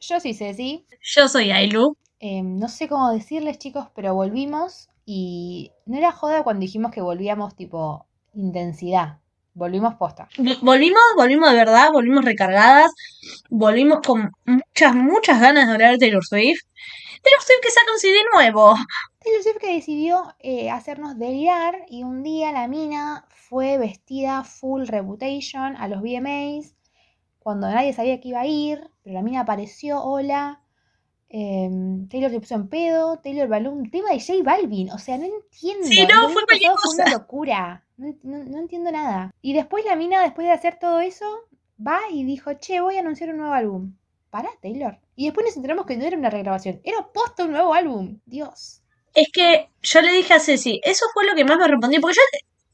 Yo soy Ceci. Yo soy Ailu. Eh, no sé cómo decirles chicos, pero volvimos y no era joda cuando dijimos que volvíamos tipo intensidad. Volvimos posta. Volvimos, volvimos de verdad, volvimos recargadas, volvimos con muchas, muchas ganas de hablar de Taylor Swift. Taylor Swift que saca un CD nuevo. Taylor Swift que decidió eh, hacernos delirar y un día la mina fue vestida full reputation a los VMAs cuando nadie sabía que iba a ir, pero la mina apareció, hola. em, Taylor se puso en pedo, Taylor bailó un tema de J Balvin, o sea, no entiendo. Sí, no, fue fue una locura, no, no- no entiendo nada. Y después la mina, después de hacer todo eso, va y dijo, che, voy a anunciar un nuevo álbum. Para, Taylor. Y después nos enteramos que no era una regrabación, era posta un nuevo álbum. Dios. Es que yo le dije a Ceci, eso fue lo que más me respondió, porque yo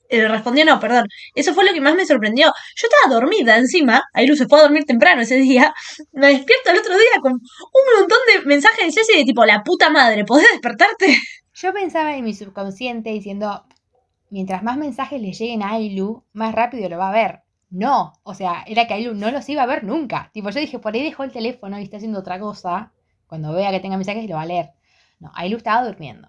eh, respondió no, perdón, eso fue lo que más me sorprendió. Yo estaba dormida encima, Ailu se fue a dormir temprano ese día, me despierto el otro día con un montón de mensajes de Ceci de tipo, la puta madre, ¿podés despertarte? Yo pensaba en mi subconsciente diciendo, mientras más mensajes le lleguen a Ailu, más rápido lo va a ver. No, o sea, era que Ailu no los iba a ver nunca. Tipo, yo dije, por ahí dejó el teléfono y está haciendo otra cosa. Cuando vea que tenga mensajes lo va a leer. No, Ailu estaba durmiendo.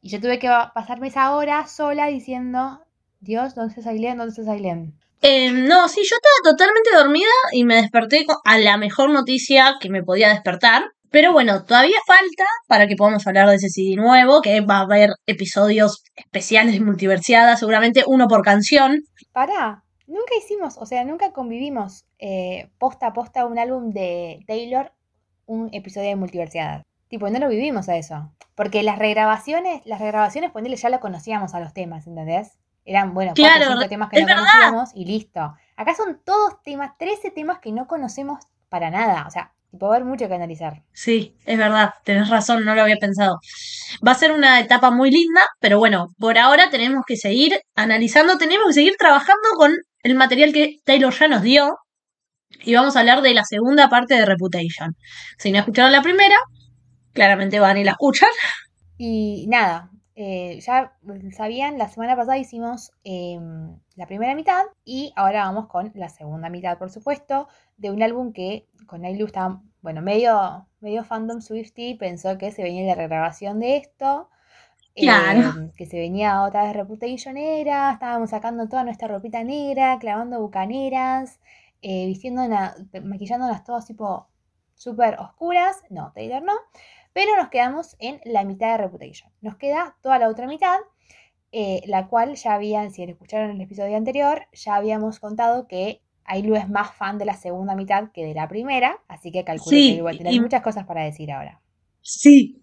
Y yo tuve que pasarme esa hora sola diciendo, Dios, ¿dónde está Aileen? ¿Dónde está Aileen? Eh, no, sí, yo estaba totalmente dormida y me desperté a la mejor noticia que me podía despertar. Pero bueno, todavía falta para que podamos hablar de ese CD nuevo, que va a haber episodios especiales de multiversiada, seguramente uno por canción. Pará, nunca hicimos, o sea, nunca convivimos eh, posta a posta un álbum de Taylor, un episodio de multiversidad. Tipo, no lo vivimos a eso. Porque las regrabaciones, las regrabaciones, ponele, ya lo conocíamos a los temas, ¿entendés? Eran, bueno, cuatro Claro, o cinco temas que no verdad. conocíamos y listo. Acá son todos temas, 13 temas que no conocemos para nada. O sea, a haber mucho que analizar. Sí, es verdad, tenés razón, no lo había pensado. Va a ser una etapa muy linda, pero bueno, por ahora tenemos que seguir analizando, tenemos que seguir trabajando con el material que Taylor ya nos dio. Y vamos a hablar de la segunda parte de Reputation. Si no escucharon la primera, claramente van y la escuchan. Y nada, eh, ya sabían, la semana pasada hicimos eh, la primera mitad y ahora vamos con la segunda mitad, por supuesto, de un álbum que con Ailu estaba, bueno, medio, medio fandom Swifty, pensó que se venía la regrabación de esto. eh, Claro. que se venía otra vez Reputation era, estábamos sacando toda nuestra ropita negra, clavando bucaneras, eh, vistiéndonos, maquillándonos todas tipo súper oscuras. No, Taylor no. Pero nos quedamos en la mitad de Reputation. Nos queda toda la otra mitad, eh, la cual ya habían, si escucharon el episodio anterior, ya habíamos contado que Ailu es más fan de la segunda mitad que de la primera, así que calculo Sí, que igual tener y- muchas cosas para decir ahora. Sí,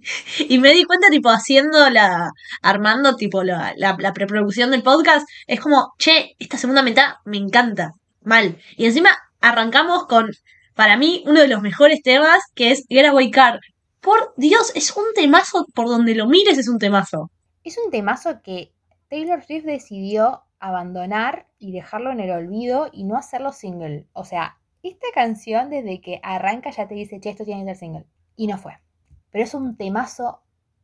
y me di cuenta, tipo, haciendo la, armando, tipo, la, la, la preproducción del podcast, es como, che, esta segunda mitad me encanta, mal. Y encima arrancamos con, para mí, uno de los mejores temas, que es Getaway Car. Por Dios, es un temazo, por donde lo mires es un temazo. Es un temazo que Taylor Swift decidió abandonar y dejarlo en el olvido y no hacerlo single. O sea, esta canción desde que arranca ya te dice, che, esto tiene que ser single. Y no fue. Pero es un temazo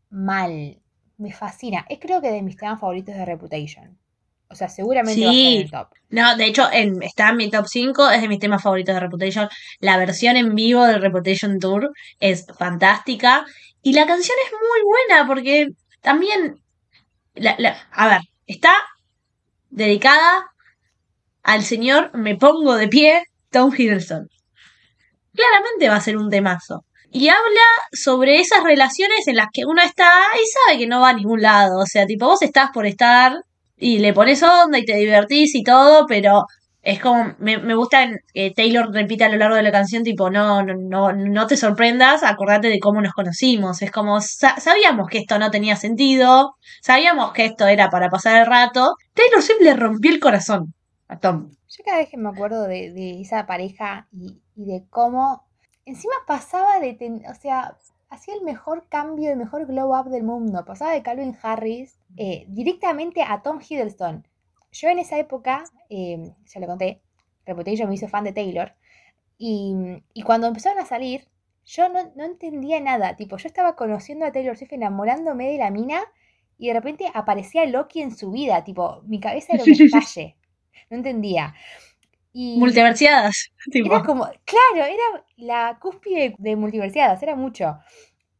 mal. Me fascina. Es creo que de mis temas favoritos de Reputation. O sea, seguramente va a estar en el top. No, de hecho, en, está en mi top 5, es de mis temas favoritos de Reputation. La versión en vivo del Reputation Tour es fantástica. Y la canción es muy buena porque también, la- la- a ver, está dedicada al señor Me Pongo de Pie, Tom Hiddleston. claramente va a ser un temazo. Y habla sobre esas relaciones en las que uno está y sabe que no va a ningún lado. O sea, tipo, vos estás por estar y le pones onda y te divertís y todo, pero es como, me, me gusta que Taylor repite a lo largo de la canción, tipo, no, no, no, no te sorprendas, acordate de cómo nos conocimos. Es como, sa- sabíamos que esto no tenía sentido, sabíamos que esto era para pasar el rato. Taylor Swift le rompió el corazón a Tom. Yo cada vez que me acuerdo de, esa pareja y, y de cómo encima pasaba de, ten- o sea, hacía el mejor cambio, el mejor glow up del mundo. Pasaba de Calvin Harris eh, directamente a Tom Hiddleston. Yo en esa época, eh, ya lo conté, Reputation me hizo fan de Taylor. Y, y cuando empezaron a salir, yo no, no entendía nada. Tipo, yo estaba conociendo a Taylor Swift, enamorándome de la mina, y de repente aparecía Loki en su vida. Tipo, mi cabeza era un estalle. No entendía. Y Multiversiadas, tipo. era como, claro, era la cúspide de multiversiadas, era mucho.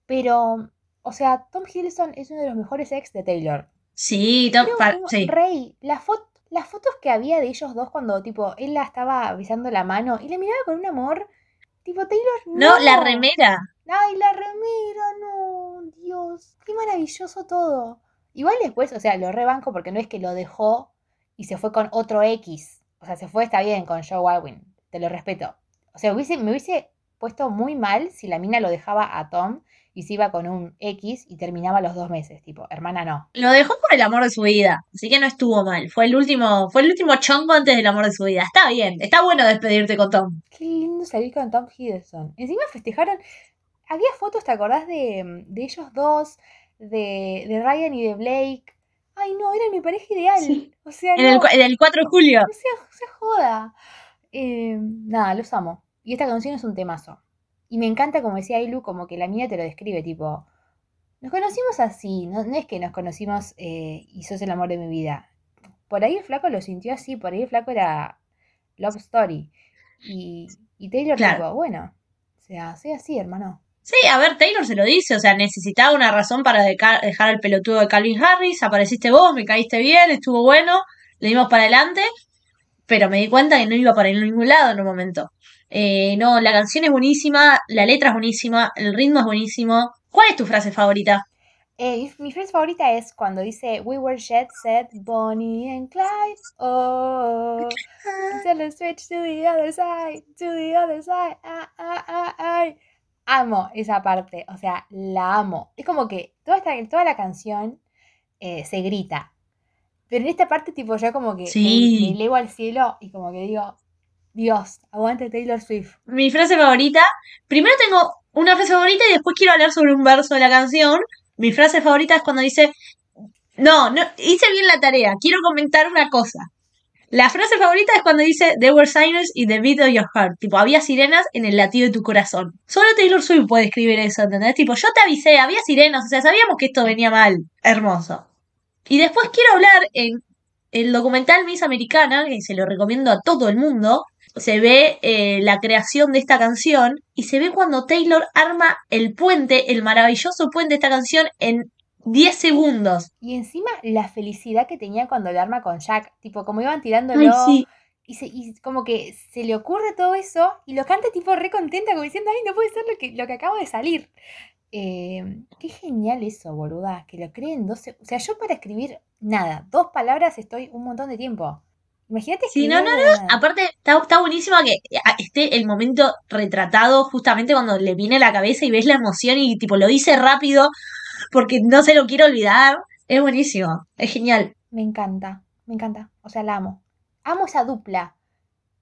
Pero, o sea, Tom Hiddleston es uno de los mejores ex de Taylor. Sí, Tom, sí. rey. La las fotos que había de ellos dos cuando, tipo, él la estaba besando la mano y le miraba con un amor. Tipo, Taylor, No, no. la remera. Ay, la remera, no. Dios, qué maravilloso todo. Igual después, o sea, lo rebanco porque no es que lo dejó y se fue con otro X. O sea, se fue, está bien, con Joe Alwyn. Te lo respeto. O sea, hubiese, me hubiese puesto muy mal si la mina lo dejaba a Tom y se iba con un X y terminaba los dos meses. Tipo, hermana, no. Lo dejó por el amor de su vida, así que no estuvo mal. Fue el último, fue el último chongo antes del amor de su vida. Está bien, está bueno despedirte con Tom. Qué lindo salir con Tom Hiddleston. Encima festejaron. Había fotos, ¿te acordás de, de ellos dos? De, de Ryan y de Blake. Ay, no, eran mi pareja ideal. Sí. O sea, En el, no, en el 4 de julio. no se joda. Eh, nada, los amo. Y esta canción es un temazo. Y me encanta, como decía Ailu, como que la mía te lo describe, tipo. Nos conocimos así, no, no es que nos conocimos eh, y sos el amor de mi vida. Por ahí el flaco lo sintió así, por ahí el flaco era Love Story. Y, y Taylor, Claro. tipo, bueno, o sea, soy así, hermano. Sí, a ver, Taylor se lo dice, o sea, necesitaba una razón para deca- dejar al pelotudo de Calvin Harris, apareciste vos, me caíste bien, estuvo bueno, le dimos para adelante, pero me di cuenta que no iba para ningún lado en un momento. Eh, no, la canción es buenísima, la letra es buenísima, el ritmo es buenísimo. ¿Cuál es tu frase favorita? Eh, mi- frase favorita es cuando dice We were jet set, Bonnie and Clyde. Oh, switch to the other side, to the other side. Ah, ah, ah. Amo esa parte, o sea, la amo. Es como que toda, esta, toda la canción eh, se grita. Pero en esta parte, tipo, yo como que me- Sí. me elevo al cielo y como que digo, Dios, aguante Taylor Swift. Mi frase favorita, primero tengo una frase favorita y después quiero hablar sobre un verso de la canción. Mi frase favorita es cuando dice, no, no, hice bien la tarea, quiero comentar una cosa. La frase favorita es cuando dice, there were sirens in the beat of your heart. Tipo, había sirenas en el latido de tu corazón. Solo Taylor Swift puede escribir eso, ¿entendés? Tipo, yo te avisé, había sirenas, o sea, sabíamos que esto venía mal. Hermoso. Y después quiero hablar en el documental Miss Americana, que se lo recomiendo a todo el mundo, se ve eh, la creación de esta canción y se ve cuando Taylor arma el puente, el maravilloso puente de esta canción en 10 segundos. Y encima la felicidad que tenía cuando lo arma con Jack, tipo, como iban Ay, tirándolo. sí. Y, se- y como que se le ocurre todo eso y lo canta tipo re contenta, como diciendo, ay, no puede ser lo que, lo que acaba de salir. Eh, qué genial eso, boluda, que lo creen 12. O sea, yo para escribir nada, dos palabras estoy un montón de tiempo. Imagínate Sí, no, no, nada. Aparte, está, está buenísimo que a- esté el momento retratado justamente cuando le viene a la cabeza y ves la emoción y tipo lo dice rápido porque no se lo quiere olvidar. Es buenísimo, es genial. Me encanta, me encanta. O sea, la amo. Amo esa dupla.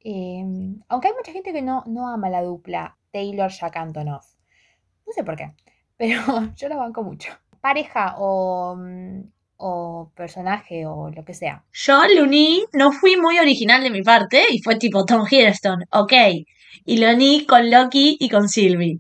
Eh, aunque hay mucha gente que no, no ama la dupla Taylor-Jack Antonoff. No sé por qué, pero yo la banco mucho. Pareja o, mm, o personaje o lo que sea. Yo lo uní, no fui muy original de mi parte y fue tipo Tom Hiddleston, ok. Y lo uní con Loki y con Sylvie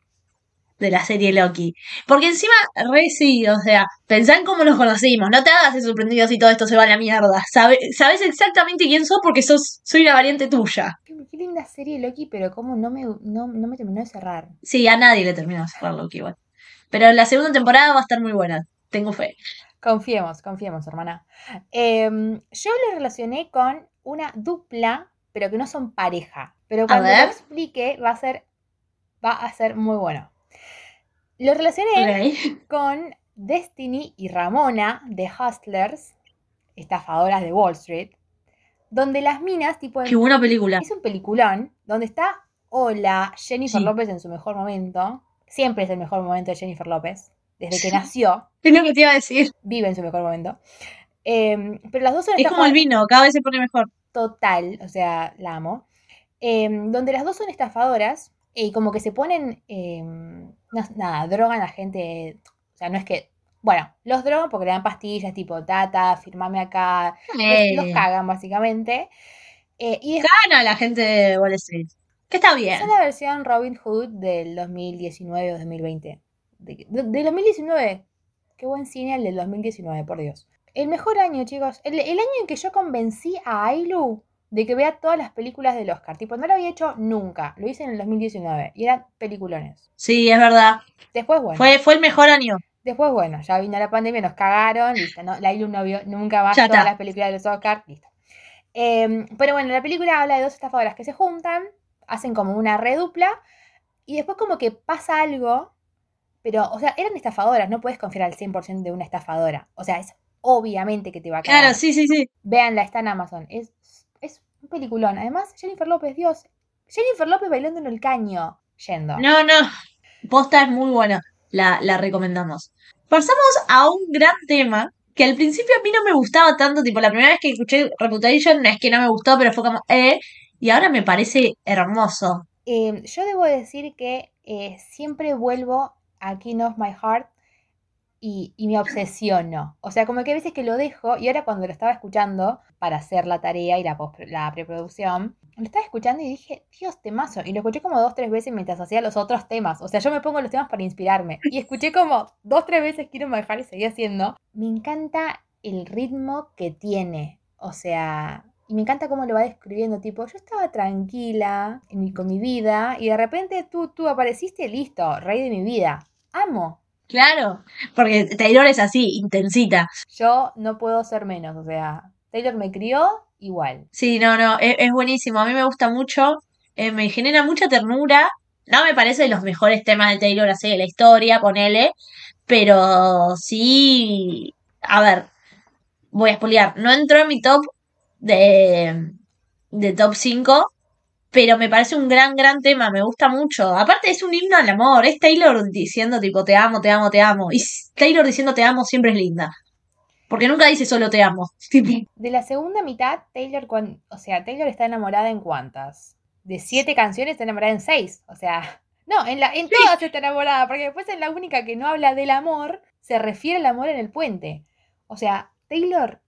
de la serie Loki. Porque encima, re sí, o sea, pensá en cómo nos conocimos, no te hagas el sorprendido si todo esto se va a la mierda. Sabe- sabes exactamente quién sos porque sos, soy una variante tuya. Qué, qué linda serie Loki, pero como no me, no, no me terminó de cerrar. Sí, a nadie le terminó de cerrar Loki igual. Pero la segunda temporada va a estar muy buena, tengo fe. Confiemos, confiemos, hermana. Em, yo lo relacioné con una dupla, pero que no son pareja. Pero cuando lo explique, va a ser Va a ser muy bueno. Lo relacioné con Destiny y Ramona de Hustlers, estafadoras de Wall Street, donde las minas, tipo, Qué buena película. es un peliculón, donde está Hola, Jennifer Sí. López en su mejor momento. Siempre es el mejor momento de Jennifer López. Desde que nació, Es lo que te iba a decir. vive en su mejor momento. Eh, pero las dos son Es como el vino, cada vez se pone mejor. total, o sea, la amo. Eh, donde las dos son estafadoras y como que se ponen, eh, no- nada, drogan a gente, o sea, no es que, bueno, los drogan porque le dan pastillas tipo, tata, firmame acá, los, los cagan básicamente. Eh, y después Gana la gente de Wall Street. Que está bien. es la versión Robin Hood del 2019 o 2020. De, de- del 2019, qué buen cine el del 2019, por Dios. El mejor año, chicos. El, el año en que yo convencí a Ailu de que vea todas las películas del Oscar. Tipo, no lo había hecho nunca. Lo hice en el 2019. Y eran peliculones. Sí, es verdad. Después, bueno. Fue, fue el mejor año. Después, bueno, ya vino la pandemia, nos cagaron. Listo, ¿no? La Ailu no vio nunca más todas las películas de los Oscar. Listo. Em, pero bueno, la película habla de dos estafadoras que se juntan, hacen como una redupla. Y después como que pasa algo. Pero, o sea, eran estafadoras. No puedes confiar al 100% de una estafadora. O sea, es obviamente que te va a cagar. Claro, sí, sí, sí. Véanla, está en Amazon. Es, es un peliculón. Además, Jennifer López, Dios. Jennifer López bailando en el caño. Yendo. No, no. Posta es muy buena. La, la recomendamos. Pasamos a un gran tema que al principio a mí no me gustaba tanto. Tipo, la primera vez que escuché Reputation no es que no me gustó, pero fue como, eh. Y ahora me parece hermoso. Eh, yo debo decir que eh, siempre vuelvo a King of My Heart y, me obsesiono. O sea, como que a veces que lo dejo y ahora cuando lo estaba escuchando para hacer la tarea y la, la preproducción, lo estaba escuchando y dije, Dios, temazo. Y lo escuché como dos, tres veces mientras hacía los otros temas. O sea, yo me pongo los temas para inspirarme. Y escuché como dos, tres veces My Heart y seguí haciendo. Me encanta el ritmo que tiene. O sea, y me encanta cómo lo va describiendo, tipo, yo estaba tranquila en mi- con mi vida y de repente tú, tú apareciste, listo, rey de mi vida. Amo. Claro. Porque Taylor es así, intensita. Yo no puedo ser menos, o sea, Taylor me crió igual. Sí, no, no, es, es buenísimo. A mí me gusta mucho. eh, me genera mucha ternura. No me parece de los mejores temas de Taylor así de la historia, ponele. Pero sí. A ver, voy a spoilear. No entró en mi top de, de top 5. Pero me parece un gran, gran tema. Me gusta mucho. Aparte, es un himno al amor. Es Taylor diciendo, tipo, te amo, te amo, te amo. Y Taylor diciendo te amo siempre es linda. Porque nunca dice solo te amo. De la segunda mitad, Taylor, o sea, Taylor está enamorada en cuántas? De siete canciones está enamorada en seis. O sea, no, en, la, en todas está enamorada, porque después es la única que no habla del amor, se refiere al amor en el puente. O sea, Taylor,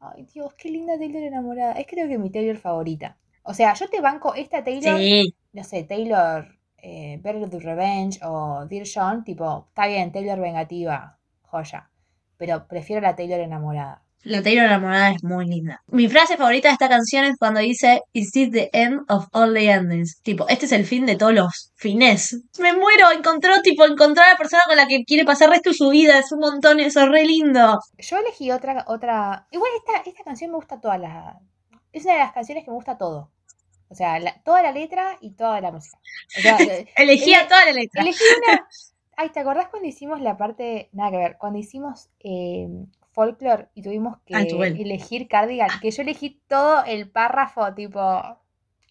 ay Dios, qué linda Taylor enamorada. Es creo que mi Taylor favorita. O sea, yo te banco esta Taylor, sí. no sé, Taylor eh, Better the Revenge o Dear John, tipo, está bien, Taylor vengativa, joya. Pero prefiero la Taylor enamorada. La Taylor enamorada es muy linda. Mi frase favorita de esta canción es cuando dice Is this the end of all the endings? Tipo, este es el fin de todos los fines. Me muero, encontró, tipo, encontró a la persona con la que quiere pasar el resto de su vida. Es un montón, eso es re lindo. Yo elegí otra, otra. Igual esta, esta canción me gusta toda la. Es una de las canciones que me gusta todo. O sea, la- toda la letra y toda la música. O sea, eh, Elegía Ele- toda la letra. elegí una. Ay, ¿te acordás cuando hicimos la parte. Nada que ver, cuando hicimos eh, folklore y tuvimos que Ah, elegir cardigan? Que yo elegí todo el párrafo, tipo.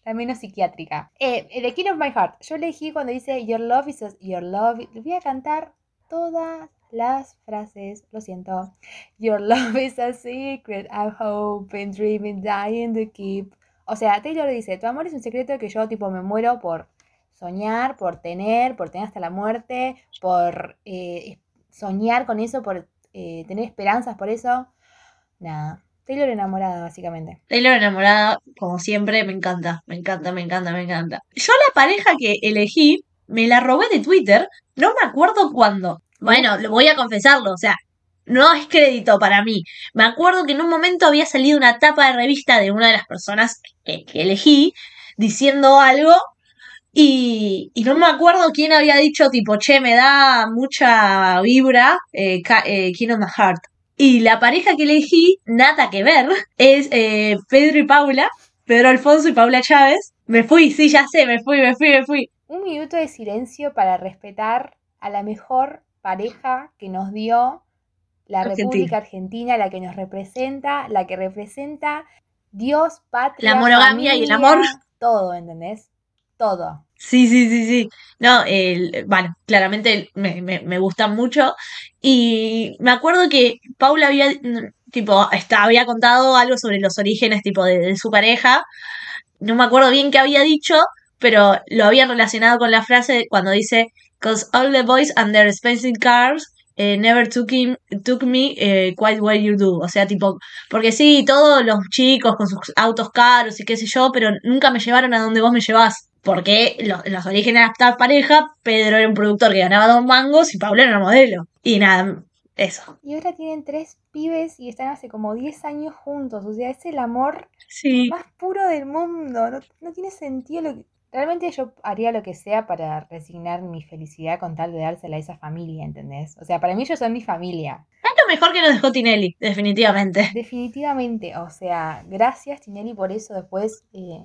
La menos psiquiátrica. Eh, The King of My Heart. Yo elegí cuando dice Your love is a- Your love. Voy a cantar todas las frases. Lo siento. Your love is a secret. I'm hoping, dreaming, dying to keep. O sea, Taylor dice, tu amor es un secreto que yo tipo me muero por soñar, por tener, por tener hasta la muerte, por eh, soñar con eso, por eh, tener esperanzas por eso. Nada. Taylor enamorada, básicamente. Taylor enamorada, como siempre, me encanta, me encanta, me encanta, me encanta. Yo la pareja que elegí, me la robé de Twitter, no me acuerdo cuándo. Bueno, lo voy a confesarlo, o sea, no es crédito para mí. Me acuerdo que en un momento había salido una tapa de revista de una de las personas que, que elegí diciendo algo y, y no me acuerdo quién había dicho tipo, che, me da mucha vibra eh, eh, King of my Heart. Y la pareja que elegí, nada que ver, es eh, Pedro y Paula, Pedro Alfonso y Paula Chávez. Me fui, sí, ya sé, me fui, me fui, me fui. un minuto de silencio para respetar a la mejor pareja que nos dio la Argentina. República Argentina, la que nos representa, la que representa Dios, patria, La monogamia y el amor. todo, ¿entendés? Todo. Sí, sí, sí, sí. No, el, bueno, claramente me, me, me gustan mucho. Y me acuerdo que Paula había, tipo, había contado algo sobre los orígenes, tipo, de, de su pareja. No me acuerdo bien qué había dicho, pero lo habían relacionado con la frase cuando dice, Cause all the boys and their expensive cars eh, never took, him, took me eh, quite where you do. O sea, tipo, porque sí, todos los chicos con sus autos caros y qué sé yo, pero nunca me llevaron a donde vos me llevás. Porque los, los orígenes de esta pareja, Pedro era un productor que ganaba dos mangos y Paula era una modelo. Y nada, eso. Y ahora tienen tres pibes y están hace como 10 años juntos. O sea, es el amor Sí, más puro del mundo. No, no tiene sentido lo que... Realmente yo haría lo que sea para resignar mi felicidad con tal de dársela a esa familia, ¿entendés? O sea, para mí ellos son mi familia. es lo mejor que nos dejó Tinelli, definitivamente. Definitivamente. O sea, gracias Tinelli por eso. Después, eh,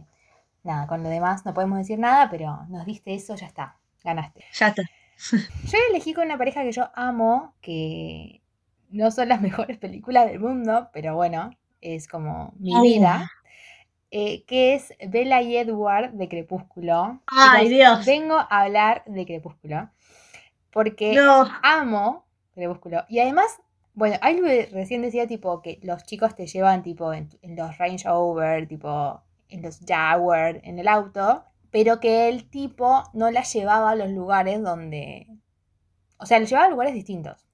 nada, con lo demás no podemos decir nada, pero nos diste eso, ya está. Ganaste. Ya está. Yo elegí con una pareja que yo amo, que no son las mejores películas del mundo, pero bueno, es como mi Ay. vida. eh, que es Bella y Edward de Crepúsculo. Ay, Dios. Vengo a hablar de Crepúsculo. Porque No, amo Crepúsculo. Y además, bueno, algo recién decía tipo que los chicos te llevan tipo en, en los Range Rover, tipo en los Jaguar, en el auto, pero que el tipo no la llevaba a los lugares donde... O sea, lo llevaba a lugares distintos.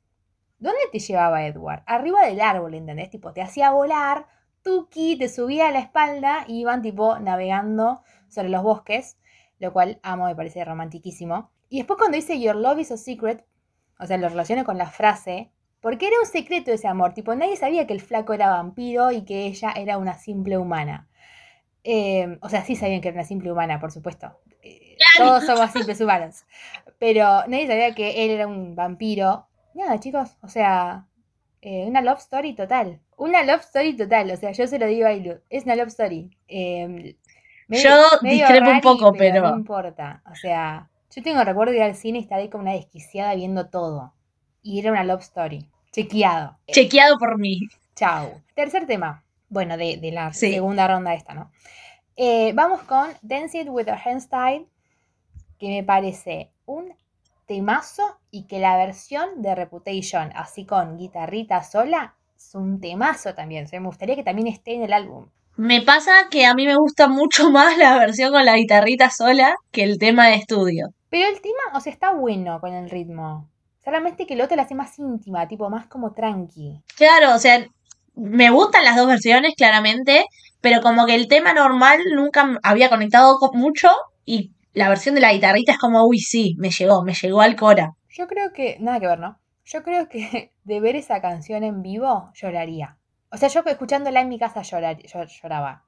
¿Dónde te llevaba Edward? Arriba del árbol, ¿entendés? Tipo, te hacía volar, Tuki te subía a la espalda y iban tipo navegando sobre los bosques, lo cual amo, me parece romantiquísimo. Y después cuando dice Your love is a secret, o sea, lo relaciono con la frase, porque era un secreto ese amor, tipo, nadie sabía que el flaco era vampiro y que ella era una simple humana. Eh, o sea, sí sabían que era una simple humana, por supuesto. Eh, Claro. todos somos simples humanos. Pero nadie sabía que él era un vampiro. Nada, chicos, o sea, eh, una love story total. Una love story total, o sea, yo se lo digo a Ilu, es una love story. Eh, Yo discrepo un poco, pero- No importa, o sea, yo tengo recuerdo de ir al cine y estar ahí como una desquiciada viendo todo. Y era una love story. Chequeado. chequeado por mí. Chau. Tercer tema. Bueno, de, de la Sí. segunda ronda esta, ¿no? Eh, vamos con Dance It with a Handstyle, que me parece un temazo y que la versión de Reputation, así con guitarrita sola, es un temazo también. O sea, me gustaría que también esté en el álbum. Me pasa que a mí me gusta mucho más la versión con la guitarrita sola que el tema de estudio. Pero el tema, o sea, está bueno con el ritmo. Solamente que el otro la hace más íntima, tipo más como tranqui. Claro, o sea, me gustan las dos versiones, claramente, pero como que el tema normal nunca había conectado co- mucho y la versión de la guitarrita es como, uy, sí, me llegó, me llegó al Cora. Yo creo que, nada que ver, ¿no? Yo creo que de ver esa canción en vivo, lloraría. O sea, yo escuchándola en mi casa llorar, yo lloraba.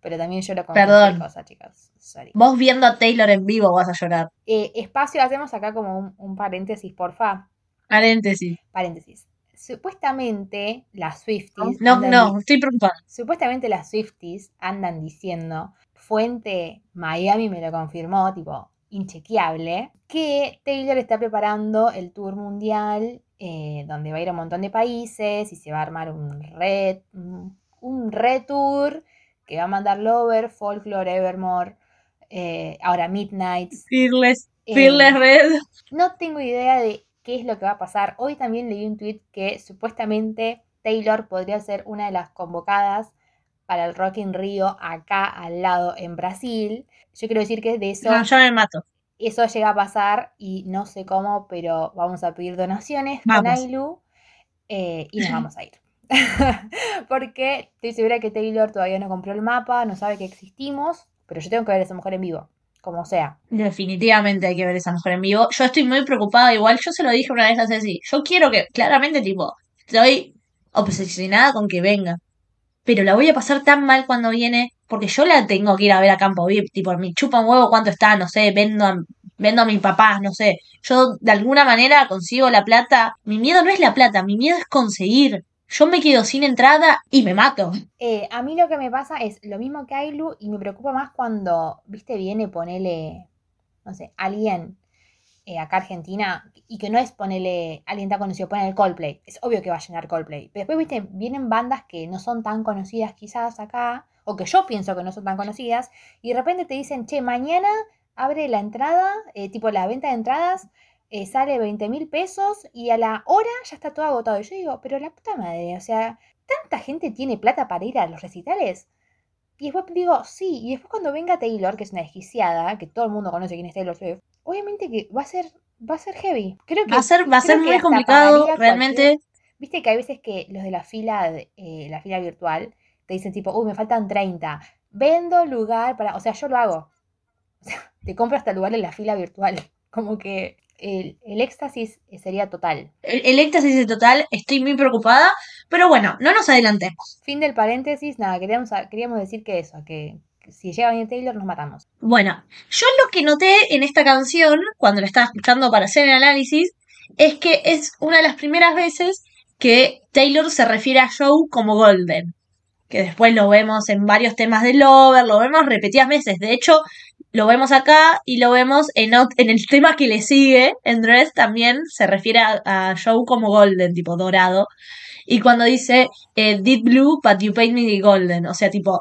Pero también lloro con Perdón. cosa, chicas. Sorry. Vos viendo a Taylor en vivo vas a llorar. Eh, espacio, hacemos acá como un, un paréntesis, porfa. Paréntesis. Paréntesis. Supuestamente las Swifties. No, no, estoy preocupada. Supuestamente las Swifties andan diciendo, fuente Miami me lo confirmó, tipo, inchequeable, que Taylor está preparando el tour mundial, eh, donde va a ir a un montón de países y se va a armar un red, un un retour que va a mandar Lover, Folklore, Evermore, eh, ahora Midnight. Fearless, Eh, Fearless Red. no tengo idea de qué es lo que va a pasar. Hoy también leí un tweet que supuestamente Taylor podría ser una de las convocadas para el Rock in Rio acá al lado en Brasil. Yo quiero decir que de eso, No, ya me mato. eso llega a pasar y no sé cómo, pero vamos a pedir donaciones con. Ailu eh, y nos vamos a ir. Porque estoy segura que Taylor todavía no compró el mapa, no sabe que existimos, pero yo tengo que ver a esa mujer en vivo, como sea. Definitivamente hay que ver esa mujer en vivo. Yo estoy muy preocupada, igual yo se lo dije una vez a Ceci. Yo quiero que, claramente, tipo, estoy obsesionada con que venga. Pero la voy a pasar tan mal cuando viene, porque yo la tengo que ir a ver a Campo VIP. Tipo, me chupa un huevo cuánto está, no sé, vendo a, vendo a mis papás, no sé. Yo de alguna manera consigo la plata. Mi miedo no es la plata, mi miedo es conseguir. Yo me quedo sin entrada y me mato. Eh, a mí lo que me pasa es lo mismo que Ailu y me preocupa más cuando, viste, viene, ponele, no sé, alguien eh, acá Argentina y que no es ponerle alguien tan conocido, poner el Coldplay. Es obvio que va a llenar Coldplay. Pero después, viste, vienen bandas que no son tan conocidas quizás acá, o que yo pienso que no son tan conocidas, y de repente te dicen, che, mañana abre la entrada, eh, tipo la venta de entradas, eh, sale 20 mil pesos y a la hora ya está todo agotado. Y yo digo, pero la puta madre, o sea, ¿tanta gente tiene plata para ir a los recitales? Y después digo, sí, y después cuando venga Taylor, que es una desquiciada, que todo el mundo conoce quién es Taylor Swift, obviamente que va a ser, va a ser heavy. Creo que Va a ser, va a ser muy complicado, realmente. Viste que hay veces que los de la fila, eh, la fila virtual, te dicen tipo, uy, me faltan 30. Vendo lugar para. O sea, yo lo hago. O sea, te compro hasta lugar en la fila virtual. Como que el, el éxtasis sería total. El, el éxtasis es total, estoy muy preocupada, pero bueno, no nos adelantemos. Fin del paréntesis, nada, queríamos, queríamos decir que eso, que si llega venir Taylor nos matamos. Bueno, yo lo que noté en esta canción, cuando la estaba escuchando para hacer el análisis, es que es una de las primeras veces que Taylor se refiere a Joe como Golden. Que después lo vemos en varios temas de Lover, lo vemos repetidas veces. De hecho, lo vemos acá y lo vemos en, el tema que le sigue, en también se refiere a, a Joe como Golden, tipo dorado. Y cuando dice eh, Deep Blue, but you paint me the Golden. O sea, tipo,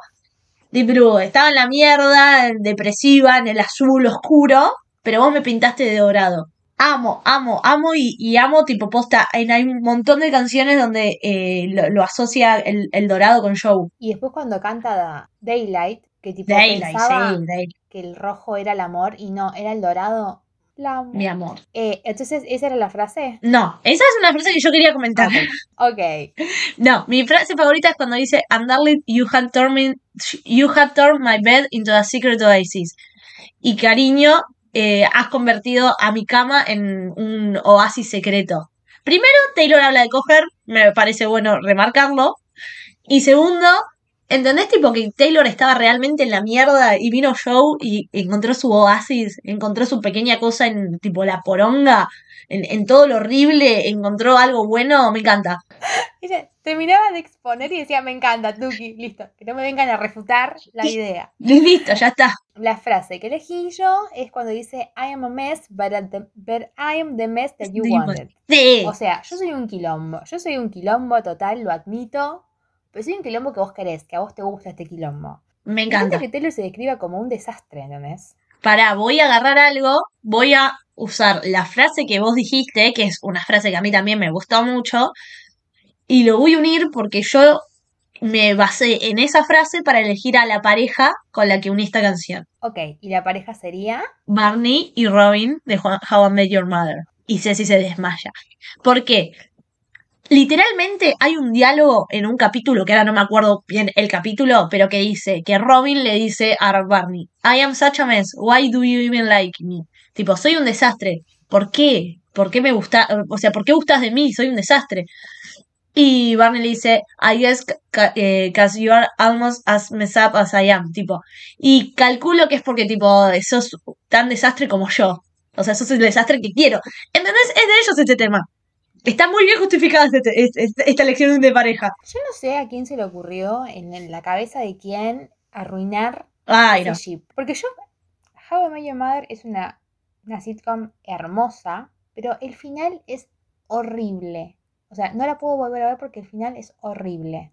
Deep Blue, estaba en la mierda, en depresiva, en el azul oscuro, pero vos me pintaste de dorado. Amo, amo, amo y, amo tipo posta. En, hay un montón de canciones donde eh, lo, asocia el, el dorado con Joe. Y después cuando canta da- Daylight, que tipo Daylight, pensaba sí, Daylight, que el rojo era el amor y no, era el dorado. La mi amor. Eh, entonces, ¿esa era la frase? No, esa es una frase que yo quería comentar. Ok. No, mi frase favorita es cuando dice, And darling, you had turned you had turned my bed into a secret oasis. Y cariño, eh, has convertido a mi cama en un oasis secreto. Primero, Taylor habla de coger, me parece bueno remarcarlo. Y segundo, ¿entendés tipo que Taylor estaba realmente en la mierda y vino Joe y encontró su oasis, encontró su pequeña cosa en tipo la poronga, en, en todo lo horrible, encontró algo bueno? Me encanta. Terminaba de exponer y decía, me encanta, Tuki, listo. Que no me vengan a refutar la idea. Listo, ya está. La frase que elegí yo es cuando dice, I am a mess, but, at the- but I am the mess that you wanted. Sí. O sea, yo soy un quilombo. Yo soy un quilombo total, lo admito. Pero soy un quilombo que vos querés, que a vos te gusta este quilombo. Me encanta que Taylor se describa como un desastre, ¿entendés? Pará, voy a agarrar algo, voy a usar la frase que vos dijiste, que es una frase que a mí también me gustó mucho, y lo voy a unir porque yo me basé en esa frase para elegir a la pareja con la que uní esta canción. Ok, y la pareja sería... Barney y Robin de How I Met Your Mother. Y Ceci se desmaya. ¿Por qué? Literalmente hay un diálogo en un capítulo, que ahora no me acuerdo bien el capítulo, pero que dice que Robin le dice a Barney, I am such a mess, why do you even like me? Tipo, soy un desastre, ¿por qué? ¿Por qué me gusta? O sea, ¿por qué gustas de mí? Soy un desastre. Y Barney le dice, I guess because you are almost as messed up as I am, tipo. Y calculo que es porque, tipo, sos tan desastre como yo. O sea, sos el desastre que quiero. ¿Entendés? Es de ellos este tema. Está muy bien justificada este- este- este- esta elección de pareja. Yo no sé a quién se le ocurrió en en la cabeza de quién arruinar Ay, ese no. ship. Porque yo, How I Met Your Mother es una, una sitcom hermosa, pero el final es horrible. O sea, no la puedo volver a ver porque el final es horrible.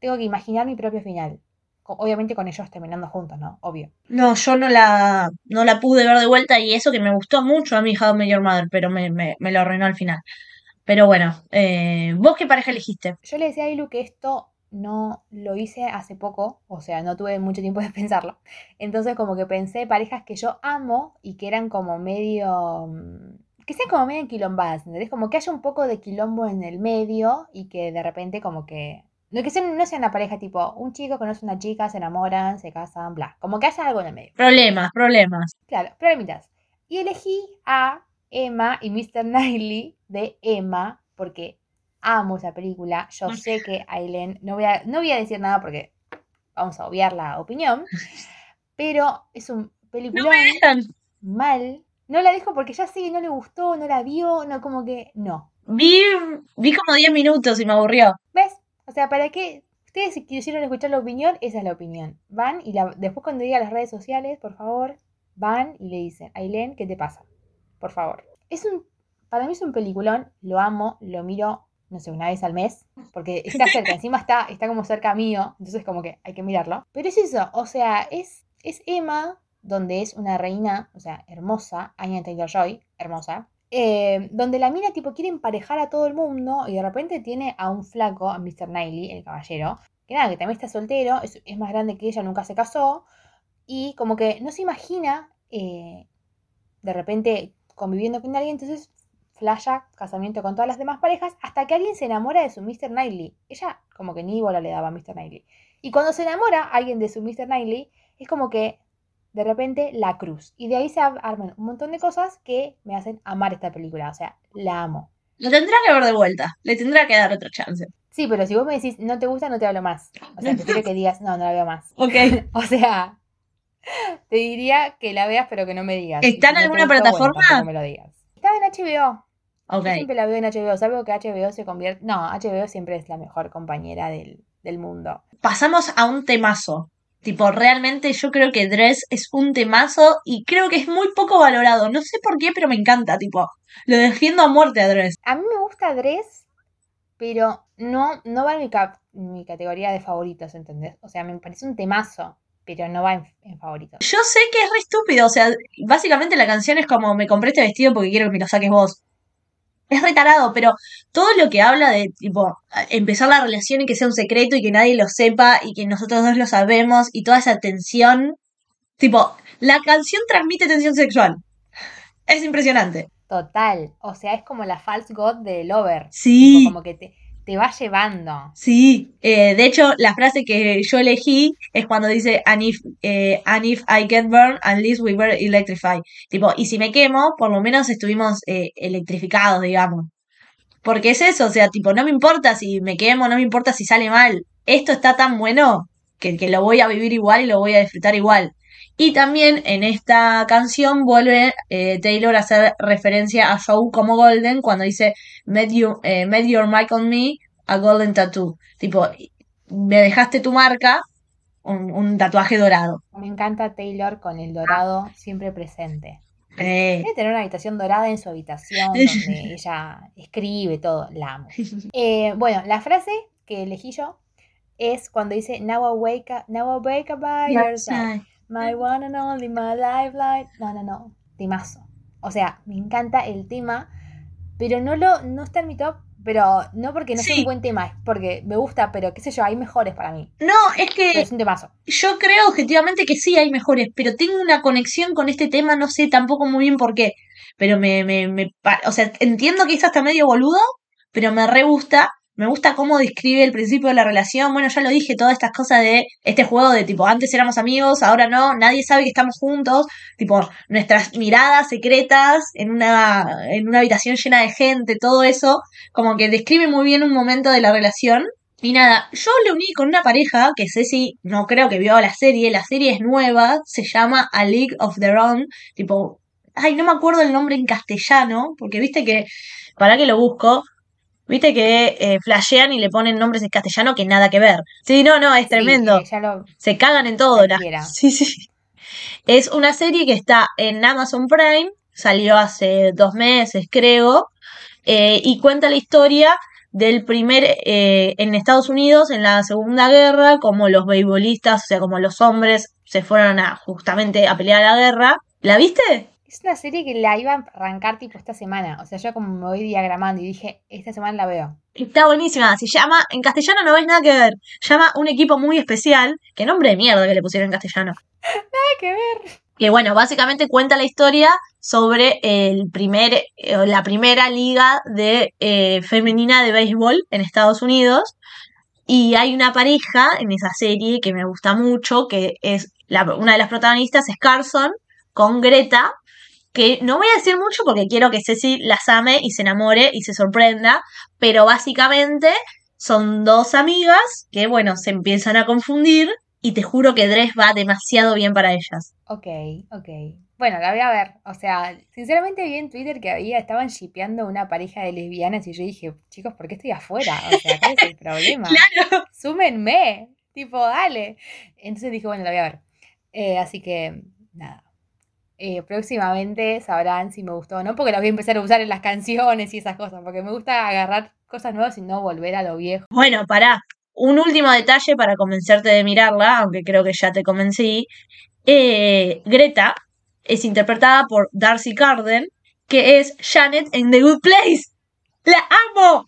Tengo que imaginar mi propio final. Obviamente con ellos terminando juntos, ¿no? Obvio. No, yo no la, no la pude ver de vuelta y eso que me gustó mucho a mi How I Met Your Mother, pero me, me, me lo arruinó al final. Pero bueno, eh, ¿vos qué pareja elegiste? Yo le decía a Ilu que esto no lo hice hace poco, o sea, no tuve mucho tiempo de pensarlo. Entonces como que pensé parejas que yo amo y que eran como medio... mm, que sean como medio quilombadas, ¿entendés? Como que haya un poco de quilombo en el medio y que de repente como que... No que sean, no sea una pareja tipo, un chico conoce a una chica, se enamoran, se casan, bla. Como que haya algo en el medio. Problemas, problemas. Claro, problemitas. Y elegí a Emma y Mr. Knightley de Emma porque amo esa película. Yo sé que Aileen, no voy a, no voy a decir nada porque vamos a obviar la opinión, pero es un película mal. No la dejo porque ya sé que no le gustó, no la vio, no como que no. Vi, vi como 10 minutos y me aburrió. ¿Ves? O sea, ¿para qué? Ustedes si quisieron escuchar la opinión, esa es la opinión. Van y la, después cuando diga las redes sociales, por favor, van y le dicen, Aileen, ¿qué te pasa? Por favor. Es un, para mí es un peliculón, lo amo, lo miro, no sé, una vez al mes, porque está cerca, encima está, está como cerca mío, entonces como que hay que mirarlo. Pero es eso, o sea, es, es Emma, donde es una reina, o sea, hermosa, Anya Taylor-Joy, hermosa, eh, donde la mina tipo quiere emparejar a todo el mundo y de repente tiene a un flaco, a Mr. Knightley, el caballero, que nada, que también está soltero, es, es más grande que ella, nunca se casó, y como que no se imagina eh, de repente conviviendo con alguien, entonces flasha casamiento con todas las demás parejas hasta que alguien se enamora de su Mr. Knightley. Ella como que ni bola le daba a Mr. Knightley. Y cuando se enamora alguien de su Mr. Knightley, es como que de repente la cruz. Y de ahí se arman un montón de cosas que me hacen amar esta película. O sea, la amo. Lo tendrá que ver de vuelta. Le tendrá que dar otra chance. Sí, pero si vos me decís no te gusta, no te hablo más. O sea, prefiero que digas no, no la veo más. Ok. o sea, te diría que la veas, pero que no me digas. ¿Está en si no alguna plataforma? tampoco me lo digas. Estaba en HBO. Ok. Yo siempre la veo en HBO, salvo que HBO se convierte. No, HBO siempre es la mejor compañera del, del mundo. Pasamos a un temazo. Tipo, realmente yo creo que Dress es un temazo y creo que es muy poco valorado. No sé por qué, pero me encanta. Tipo, lo defiendo a muerte a Dress. A mí me gusta Dress, pero no, no va en mi, cap- mi categoría de favoritos, ¿entendés? O sea, me parece un temazo, pero no va en, en favoritos. Yo sé que es re estúpido. O sea, básicamente la canción es como: Me compré este vestido porque quiero que me lo saques vos. Es retarado, pero todo lo que habla de, tipo, empezar la relación y que sea un secreto y que nadie lo sepa y que nosotros dos lo sabemos y toda esa tensión. Tipo, la canción transmite tensión sexual. Es impresionante. Total. O sea, es como la false god de Lover. Sí. Tipo, como que te, te va llevando. Sí, eh, de hecho, la frase que yo elegí es cuando dice, and if, eh, and if I get burned, at least we were electrified. Tipo, y si me quemo, por lo menos estuvimos eh, electrificados, digamos. Porque es eso, o sea, tipo, no me importa si me quemo, no me importa si sale mal. Esto está tan bueno que, que lo voy a vivir igual y lo voy a disfrutar igual. Y también en esta canción vuelve eh, Taylor a hacer referencia a Joe como Golden cuando dice Met, you, eh, met your mark on me, a golden tattoo. Tipo, me dejaste tu marca, un, un tatuaje dorado. Me encanta Taylor con el dorado siempre presente. Eh, Debe tener una habitación dorada en su habitación donde ella escribe todo. La amo. Eh, bueno, la frase que elegí yo es cuando dice Now I wake up, now I wake up by your side. My one and only, my lifeline. No, no, no. Temazo. O sea, me encanta el tema, pero no lo, no está en mi top, pero no porque no sea Sí. un buen tema, es porque me gusta, pero qué sé yo, hay mejores para mí. No, es Pero que es un temazo. yo creo objetivamente que sí hay mejores, pero tengo una conexión con este tema, no sé tampoco muy bien por qué. Pero me, me, me, o sea, entiendo que es hasta medio boludo, pero me re gusta. Me gusta cómo describe el principio de la relación. Bueno, ya lo dije, todas estas cosas de este juego de tipo, antes éramos amigos, ahora no, nadie sabe que estamos juntos. Tipo, nuestras miradas secretas en una, en una habitación llena de gente, todo eso, como que describe muy bien un momento de la relación. Y nada, yo le uní con una pareja que Ceci no creo que vio la serie, la serie es nueva, se llama A League of Their Own, tipo, ay, no me acuerdo el nombre en castellano, porque viste que, para que lo busco, viste que eh, flashean y le ponen nombres en castellano que nada que ver. Sí, no, no, es tremendo. Sí, ya lo, Se cagan en todo, la-. Sí, sí. Es una serie que está en Amazon Prime, salió hace dos meses, creo, eh, y cuenta la historia del primer, eh, en Estados Unidos, en la Segunda Guerra, como los beisbolistas, o sea, como los hombres se fueron a justamente a pelear a la guerra. ¿La viste? Es una serie que la iba a arrancar tipo esta semana. O sea, yo como me voy diagramando y dije, esta semana la veo. Está buenísima, se llama, en castellano no ves nada que ver, llama Un equipo muy especial, qué nombre de mierda que le pusieron en castellano. Nada que ver. que bueno, básicamente cuenta la historia sobre el primer, eh, la primera liga de eh, femenina de béisbol en Estados Unidos. Y hay una pareja en esa serie que me gusta mucho, que es la- una de las protagonistas es Carson con Greta, que no voy a decir mucho porque quiero que Ceci las ame y se enamore y se sorprenda, pero básicamente son dos amigas que, bueno, se empiezan a confundir y te juro que Dress va demasiado bien para ellas. Ok, ok. Bueno, la voy a ver. O sea, sinceramente vi en Twitter que había, estaban shipeando una pareja de lesbianas y yo dije, chicos, ¿por qué estoy afuera? O sea, ¿cuál es el problema? Claro. Súmenme. Tipo, dale. Entonces dije, bueno, la voy a ver. Eh, así que, nada. Eh, próximamente sabrán si me gustó o no, porque la voy a empezar a usar en las canciones y esas cosas, porque me gusta agarrar cosas nuevas y no volver a lo viejo. Bueno, pará. Un último detalle para convencerte de mirarla, aunque creo que ya te convencí. Eh, Greta es interpretada por Darcy Carden, que es Janet en The Good Place. ¡La amo!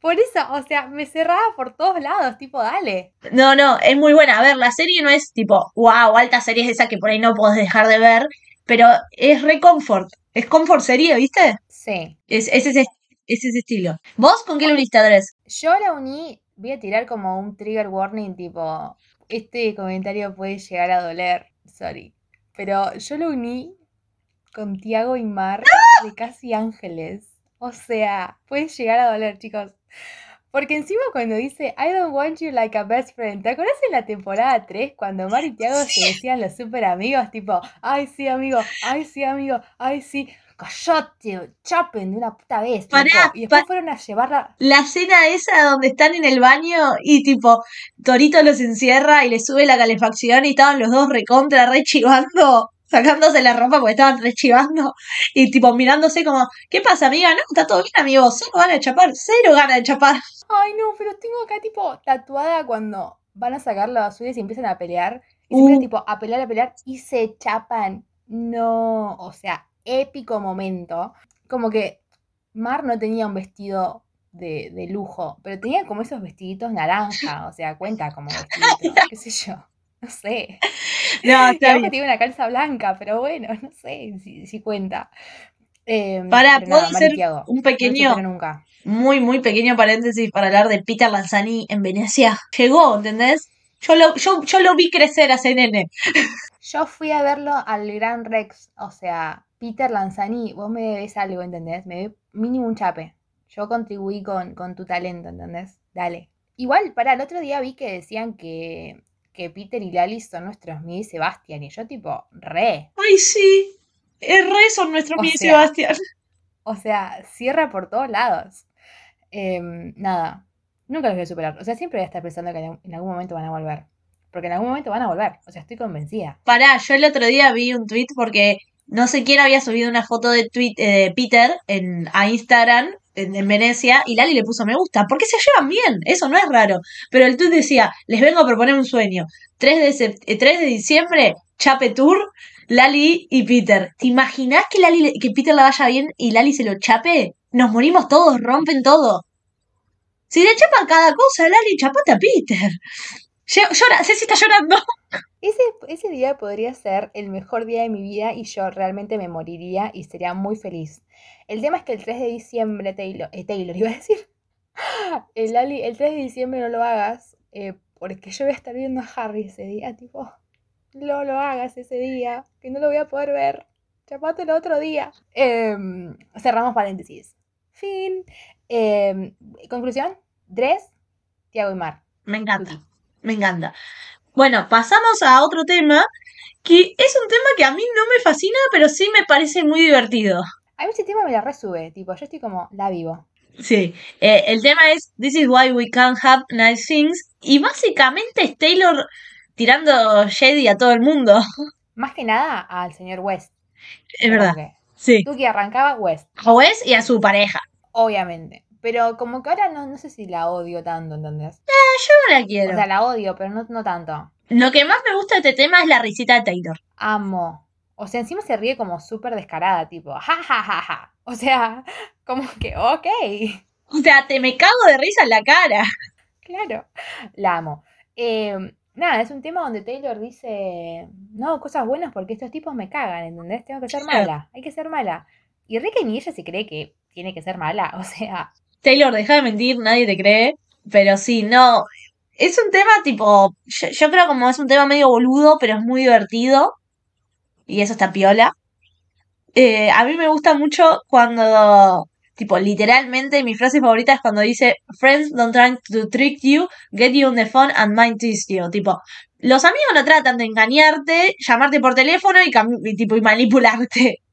Por eso, o sea, me cerraba por todos lados, tipo, dale. No, no, es muy buena. A ver, la serie no es tipo, wow, alta serie es esa que por ahí no podés dejar de ver, pero es re comfort. Es comfort serie, ¿viste? Sí. Es, es, ese, es ese estilo. ¿Vos con qué lo uniste, Andrés? Yo la uní, voy a tirar como un trigger warning, tipo, este comentario puede llegar a doler, sorry. Pero yo lo uní con Tiago y Mar de Casi Ángeles. O sea, puede llegar a doler, chicos. Porque encima cuando dice I don't want you like a best friend, ¿te acuerdas en la temporada 3 cuando Mar y Tiago se decían los super amigos? Tipo, ay sí amigo, ay sí amigo, ay sí, callate, chapen de una puta vez. Pará, loco". y después fueron a llevarla. La escena esa donde están en el baño y tipo, Torito los encierra y le sube la calefacción y estaban los dos recontra, re chivando, sacándose la ropa porque estaban re chivando y tipo mirándose como, ¿qué pasa amiga? No, está todo bien amigo, cero gana de chapar, cero gana de chapar. Ay no, pero tengo acá tipo tatuada cuando van a sacar la basura y se empiezan a pelear. Y Uh. tipo a pelear, a pelear y se chapan. No, o sea, épico momento. Como que Mar no tenía un vestido de, de lujo, pero tenía como esos vestiditos naranja, o sea, cuenta como vestidito, qué sé yo, no sé. No, aunque bien. tiene una calza blanca, pero bueno, no sé si, si cuenta. Em, pero ¿puedo nada, hacer Tiago, un pequeño, nunca. muy, muy pequeño paréntesis para hablar de Peter Lanzani en Venecia? Llegó, ¿entendés? Yo lo, yo, yo lo vi crecer a nene. Yo fui a verlo al Gran Rex, o sea, Peter Lanzani, vos me debes algo, ¿entendés? Me debes mínimo un chape. Yo contribuí con, con tu talento, ¿entendés? Dale. Igual, para el otro día vi que decían que, que Peter y Lali son nuestros Mii y Sebastián, y yo tipo, re. Ay, sí. Es re son nuestro O sea, Sebastián. O sea, cierra por todos lados. Em, nada, nunca los voy a superar. O sea, siempre voy a estar pensando que en algún momento van a volver. Porque en algún momento van a volver. O sea, estoy convencida. Pará, yo el otro día vi un tweet porque no sé quién había subido una foto de, tweet, eh, de Peter en, a Instagram en, en Venecia y Lali le puso me gusta. Porque se llevan bien, eso no es raro. Pero el tweet decía, les vengo a proponer un sueño. 3 de, sep- eh, 3 de diciembre, Chape Tour, Lali y Peter. ¿Te imaginás que, Lali, que Peter la vaya bien y Lali se lo chape? Nos morimos todos, rompen todo. Si le chapan cada cosa, Lali, chapate a Peter. Llora, Ceci está llorando. Ese, ese día podría ser el mejor día de mi vida y yo realmente me moriría y sería muy feliz. El tema es que el 3 de diciembre, Taylor, eh, Taylor iba a decir, el, Ali, el 3 de diciembre no lo hagas eh, porque yo voy a estar viendo a Harry ese día, tipo, no lo hagas ese día, que no lo voy a poder ver. Chapate el otro día. Em, cerramos paréntesis. Fin. Em, Conclusión, Dres, Tiago y Mar. Me encanta. Me encanta. Bueno, pasamos a otro tema que es un tema que a mí no me fascina, pero sí me parece muy divertido. A mí ese tema me la resube, tipo, yo estoy como, la vivo. Sí, eh, el tema es This is why we can't have nice things y básicamente es Taylor tirando shady a todo el mundo. Más que nada al señor West. Es verdad, que sí. Tú que arrancaba West, A Wes y a su pareja. obviamente. Pero como que ahora no, no sé si la odio tanto, ¿entendés? Yo no la O quiero. sea, la odio, pero no, no tanto. Lo que más me gusta de este tema es la risita de Taylor. Amo. O sea, encima se ríe como súper descarada, tipo, ja, ja, ja, ja. O sea, como que, ok, O sea, te me cago de risa en la cara. claro. La amo. Eh, nada, es un tema donde Taylor dice, no, cosas buenas porque estos tipos me cagan, ¿entendés? Tengo que ser mala, hay que ser mala. Y Ricky ni ella se cree que tiene que ser mala, o sea, Taylor, deja de mentir, nadie te cree. Pero sí, no. Es un tema tipo. Yo, yo creo como es un tema medio boludo, pero es muy divertido. Y eso está piola. Eh, a mí me gusta mucho cuando. Tipo, literalmente mi frase favorita es cuando dice: Friends don't try to trick you, get you on the phone and mind twist you. Tipo, los amigos no tratan de engañarte, llamarte por teléfono y, tipo, y manipularte.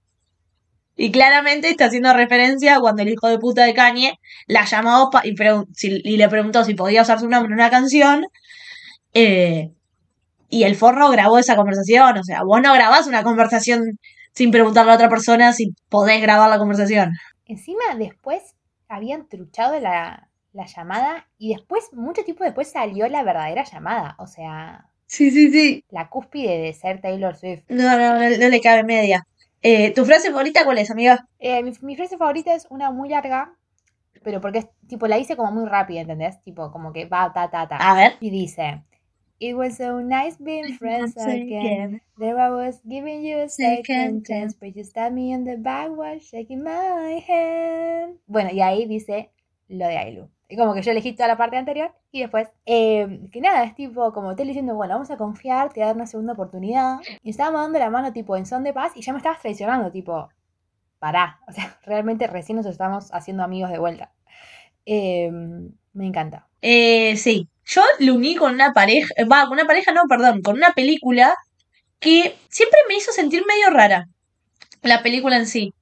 Y claramente está haciendo referencia a cuando el hijo de puta de Kanye la llamó y le preguntó si podía usar su nombre en una canción. eh, y el forro grabó esa conversación. O sea, vos no grabás una conversación sin preguntarle a otra persona si podés grabar la conversación. Encima después habían truchado la, la llamada y después, mucho tiempo después salió la verdadera llamada. O sea, Sí, sí, sí. la cúspide de ser Taylor Swift. No, no, no, no le cabe media. Eh, ¿Tu frase favorita cuál es, amiga? Eh, mi, mi frase favorita es una muy larga, pero porque es, tipo, la hice como muy rápida, ¿entendés? Tipo, como que va, ta, ta, ta. A ver. Y dice, It was so nice being friends again. There I was giving you a second chance, but you stabbed me in the back while shaking my hand. Bueno, y ahí dice lo de Ailu. Y como que yo elegí toda la parte anterior y después, eh, que nada, es tipo como te diciendo, bueno, vamos a confiar, te voy a dar una segunda oportunidad. Y estábamos dando la mano tipo en son de paz y ya me estabas traicionando, tipo, pará. O sea, realmente recién nos estamos haciendo amigos de vuelta. Eh, me encanta. Eh, sí, yo lo uní con una pareja, eh, va, con una pareja no, perdón, con una película que siempre me hizo sentir medio rara. La película en sí.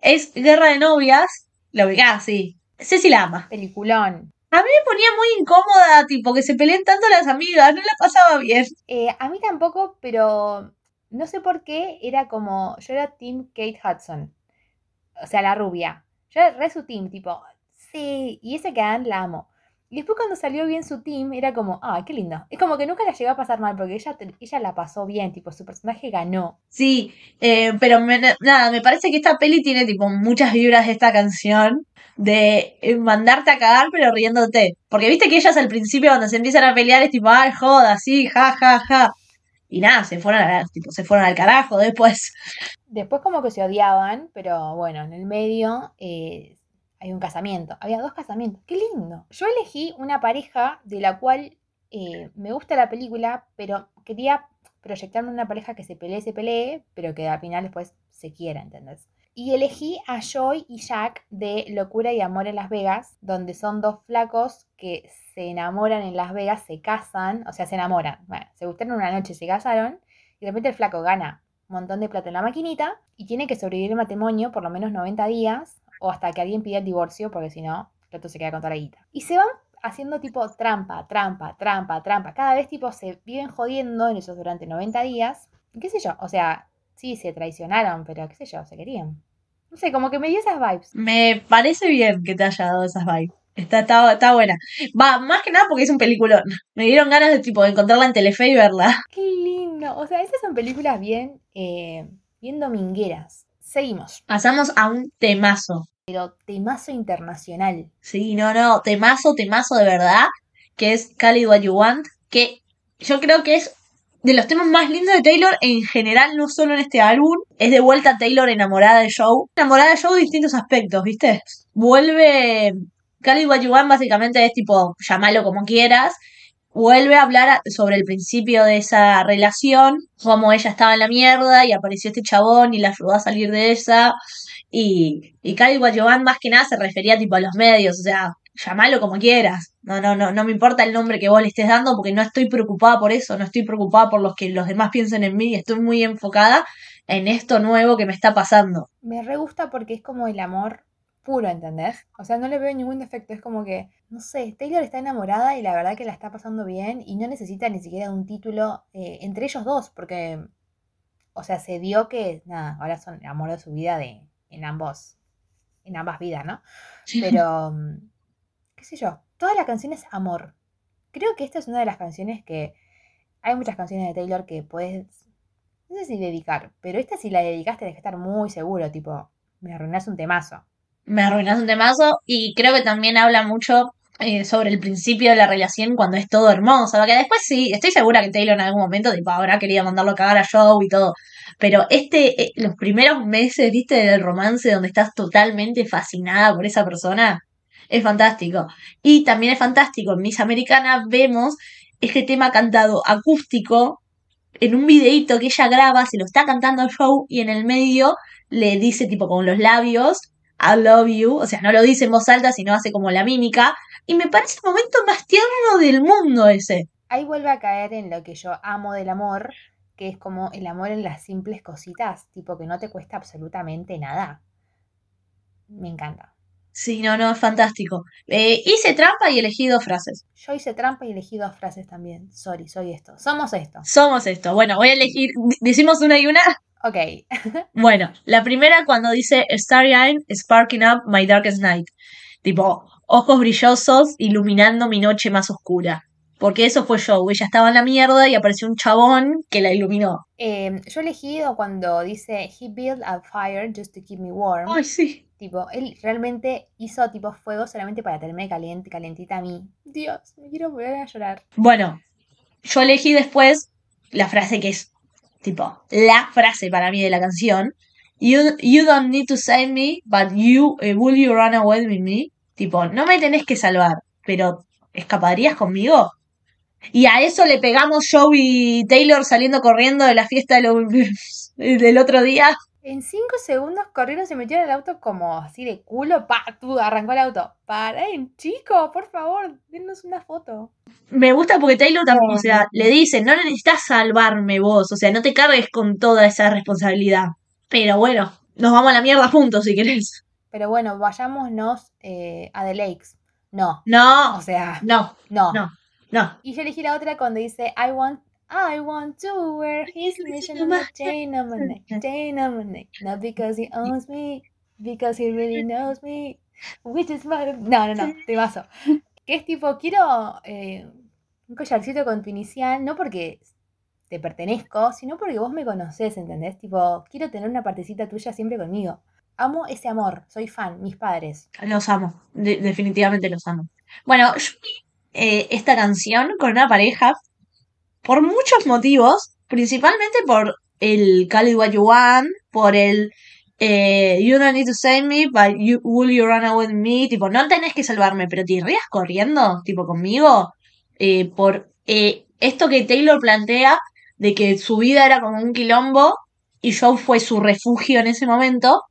Es Guerra de Novias, la ubicás, sí. Ceci la ama. Peliculón. A mí me ponía muy incómoda, tipo, que se peleen tanto las amigas, no la pasaba bien. Eh, a mí tampoco, pero no sé por qué era como. Yo era Team Kate Hudson. O sea, la rubia. Yo era re su team, tipo, sí. Y ese que Dan la amo. Y después cuando salió bien su team, era como, ay, qué lindo. Es como que nunca la llegó a pasar mal, porque ella, ella la pasó bien, tipo, su personaje ganó. Sí, eh, pero me- nada, me parece que esta peli tiene tipo muchas vibras de esta canción de eh, mandarte a cagar pero riéndote. Porque viste que ellas al principio cuando se empiezan a pelear es tipo, ay, joda, sí, ja, ja, ja. Y nada, se fueron, a, tipo, se fueron al carajo después. Después como que se odiaban, pero bueno, en el medio eh, hay un casamiento. Había dos casamientos. ¡Qué lindo! Yo elegí una pareja de la cual eh, me gusta la película, pero quería proyectarme una pareja que se pelee, se pelee, pero que al final después se quiera, ¿entendés? Y elegí a Joy y Jack de Locura y Amor en Las Vegas, donde son dos flacos que se enamoran en Las Vegas, se casan, o sea, se enamoran. Bueno, se gustaron una noche, se casaron, y de repente el flaco gana un montón de plata en la maquinita y tiene que sobrevivir el matrimonio por lo menos 90 días o hasta que alguien pida el divorcio, porque si no, el otro se queda con toda la guita. Y se van haciendo tipo trampa, trampa, trampa, trampa. Cada vez tipo se viven jodiendo en esos durante 90 días. Y qué sé yo, o sea, sí, se traicionaron, pero qué sé yo, se querían. No sé, como que me dio esas vibes. Me parece bien que te haya dado esas vibes. Está, está, está buena. Va, más que nada porque es un peliculón. Me dieron ganas de tipo de encontrarla en Telefe y verla. Qué lindo. O sea, esas son películas bien, eh, bien domingueras. Seguimos. Pasamos a un temazo. Pero temazo internacional. Sí, no, no, temazo, temazo de verdad, que es Call It What You Want, que yo creo que es de los temas más lindos de Taylor en general, no solo en este álbum. Es de vuelta Taylor enamorada de Joe. Enamorada de Joe de distintos aspectos, ¿viste? Vuelve. Call It What You Want básicamente es tipo, llamalo como quieras. Vuelve a hablar sobre el principio de esa relación, como ella estaba en la mierda y apareció este chabón y la ayudó a salir de esa. Y, y Cali Guayobán más que nada se refería tipo a los medios, o sea, llamalo como quieras. No, no, no, no me importa el nombre que vos le estés dando porque no estoy preocupada por eso, no estoy preocupada por los que los demás piensen en mí, estoy muy enfocada en esto nuevo que me está pasando. Me re gusta porque es como el amor puro, ¿entendés? O sea, no le veo ningún defecto. Es como que, no sé, Taylor está enamorada y la verdad que la está pasando bien y no necesita ni siquiera un título eh, entre ellos dos, porque, o sea, se dio que, nada, ahora son el amor de su vida de, en ambos, en ambas vidas, ¿no? Pero, mm, qué sé yo, toda la canción es amor. Creo que esta es una de las canciones que, hay muchas canciones de Taylor que puedes, no sé si dedicar, pero esta si la dedicas tenés que estar muy seguro, tipo, me arruinás un temazo. Me arruinas un temazo y creo que también habla mucho eh, sobre el principio de la relación cuando es todo hermoso, porque después sí, estoy segura que Taylor en algún momento tipo habrá querido mandarlo a cagar a Joe y todo, pero este, eh, los primeros meses, viste, del romance donde estás totalmente fascinada por esa persona, es fantástico. Y también es fantástico, en Miss Americana vemos este tema cantado acústico en un videíto que ella graba, se lo está cantando a Joe y en el medio le dice tipo con los labios I love you, o sea, no lo dice en voz alta, sino hace como la mímica, y me parece el momento más tierno del mundo ese. Ahí vuelve a caer en lo que yo amo del amor, que es como el amor en las simples cositas, tipo que no te cuesta absolutamente nada. Me encanta. Sí, no, no, es fantástico. Eh, hice trampa y elegí dos frases. Yo hice trampa y elegí dos frases también. Sorry, soy esto. Somos esto. Somos esto. Bueno, voy a elegir, decimos una y una. Ok. Bueno, la primera cuando dice Starry Eyed Sparking Up My Darkest Night. Tipo, ojos brillosos iluminando mi noche más oscura. Porque eso fue Joe. Ella estaba en la mierda y apareció un chabón que la iluminó. Eh, yo he elegido cuando dice He built a fire just to keep me warm. Ay, sí. Tipo, él realmente hizo tipo fuego solamente para tenerme caliente, calentita a mí. Dios, me quiero volver a llorar. Bueno, yo elegí después la frase que es tipo la frase para mí de la canción. You, you don't need to save me, but you eh, will you run away with me? Tipo, no me tenés que salvar, pero ¿escaparías conmigo? Y a eso le pegamos Joe y Taylor saliendo corriendo de la fiesta del otro día. En cinco segundos corrieron, se metieron en el auto como así de culo, pa, tú, arrancó el auto. Paren, chicos, por favor, denos una foto. Me gusta porque Taylor también, o sea, le dice, no necesitas salvarme vos, o sea, no te cargues con toda esa responsabilidad. Pero bueno, nos vamos a la mierda juntos si querés. Pero bueno, vayámonos eh, a The Lakes. No, No, o sea, no, no. no, no. Y yo elegí la otra cuando dice I want I want to wear his my chain on my neck, chain on my neck. Not because he owns me, because he really knows me. Which is my... No, no, no, te vaso. Que es tipo, quiero eh, un collarcito con tu inicial, no porque te pertenezco, sino porque vos me conocés, ¿entendés? Tipo, quiero tener una partecita tuya siempre conmigo. Amo ese amor, soy fan, mis padres. Los amo, de- definitivamente los amo. Bueno, eh, esta canción con una pareja por muchos motivos, principalmente por el Call It What You Want, por el eh, You don't need to save me, but you, will you run away with me? Tipo, no tenés que salvarme, pero te irías corriendo, tipo, conmigo, eh, por eh, esto que Taylor plantea de que su vida era como un quilombo y Joe fue su refugio en ese momento.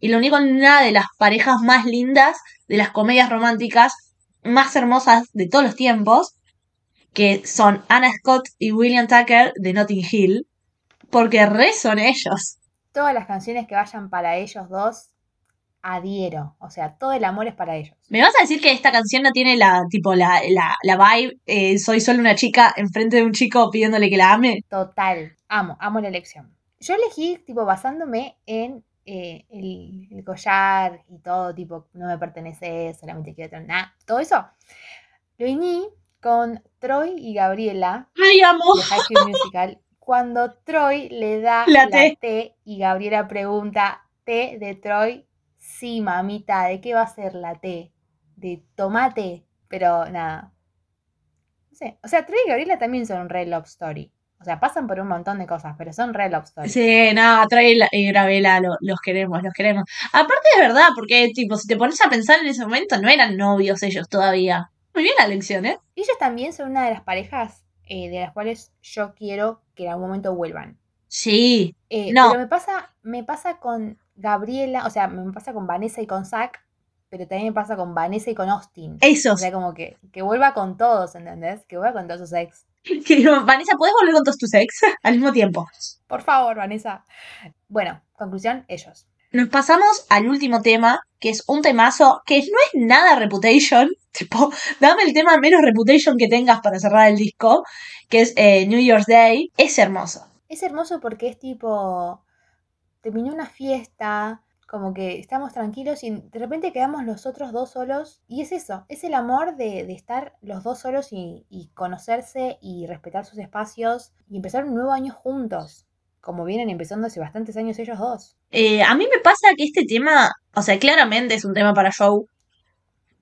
Y lo único, una de las parejas más lindas de las comedias románticas más hermosas de todos los tiempos, que son Anna Scott y William Tucker de Notting Hill, porque re son ellos. Todas las canciones que vayan para ellos dos, adhiero. O sea, todo el amor es para ellos. ¿Me vas a decir que esta canción no tiene la, tipo, la, la, la vibe, eh, soy solo una chica enfrente de un chico pidiéndole que la ame? Total. Amo, amo la elección. Yo elegí, tipo, basándome en eh, el, el collar y todo, tipo, no me pertenece, solamente quiero tener nada. Todo eso. Lo uní con Troy y Gabriela ¡Ay, amo! de High School Musical. Cuando Troy le da La la, T. T y Gabriela pregunta, ¿T de Troy? Sí, mamita, ¿de qué va a ser la T? De tomate, pero nada. No sé, o sea, Troy y Gabriela también son un re love story. O sea, pasan por un montón de cosas, pero son re love story. Sí, nada, trae la- y lo- los queremos, los queremos. Aparte es verdad, porque tipo, si te pones a pensar en ese momento, no eran novios ellos todavía. Muy bien la lección, ¿eh? Ellos también son una de las parejas eh, de las cuales yo quiero que en algún momento vuelvan. Sí, Eh, No. Pero me pasa, me pasa con Gabriela, o sea, me pasa con Vanessa y con Zack, pero también me pasa con Vanessa y con Austin. O esos. sea, como que, que vuelva con todos, ¿entendés? Que vuelva con todos sus ex. Que Vanessa, ¿puedes volver con todos tus ex al mismo tiempo? Por favor, Vanessa. Bueno, conclusión, ellos. Nos pasamos al último tema, que es un temazo que no es nada Reputation. Tipo, dame el tema menos Reputation que tengas para cerrar el disco, que es eh, New Year's Day. Es hermoso. Es hermoso porque es tipo, terminó una fiesta, como que estamos tranquilos y de repente quedamos los otros dos solos. Y es eso, es el amor de, estar los dos solos y conocerse y respetar sus espacios y empezar un nuevo año juntos, como vienen empezando hace bastantes años ellos dos. Eh, a mí me pasa que este tema, o sea, claramente es un tema para show,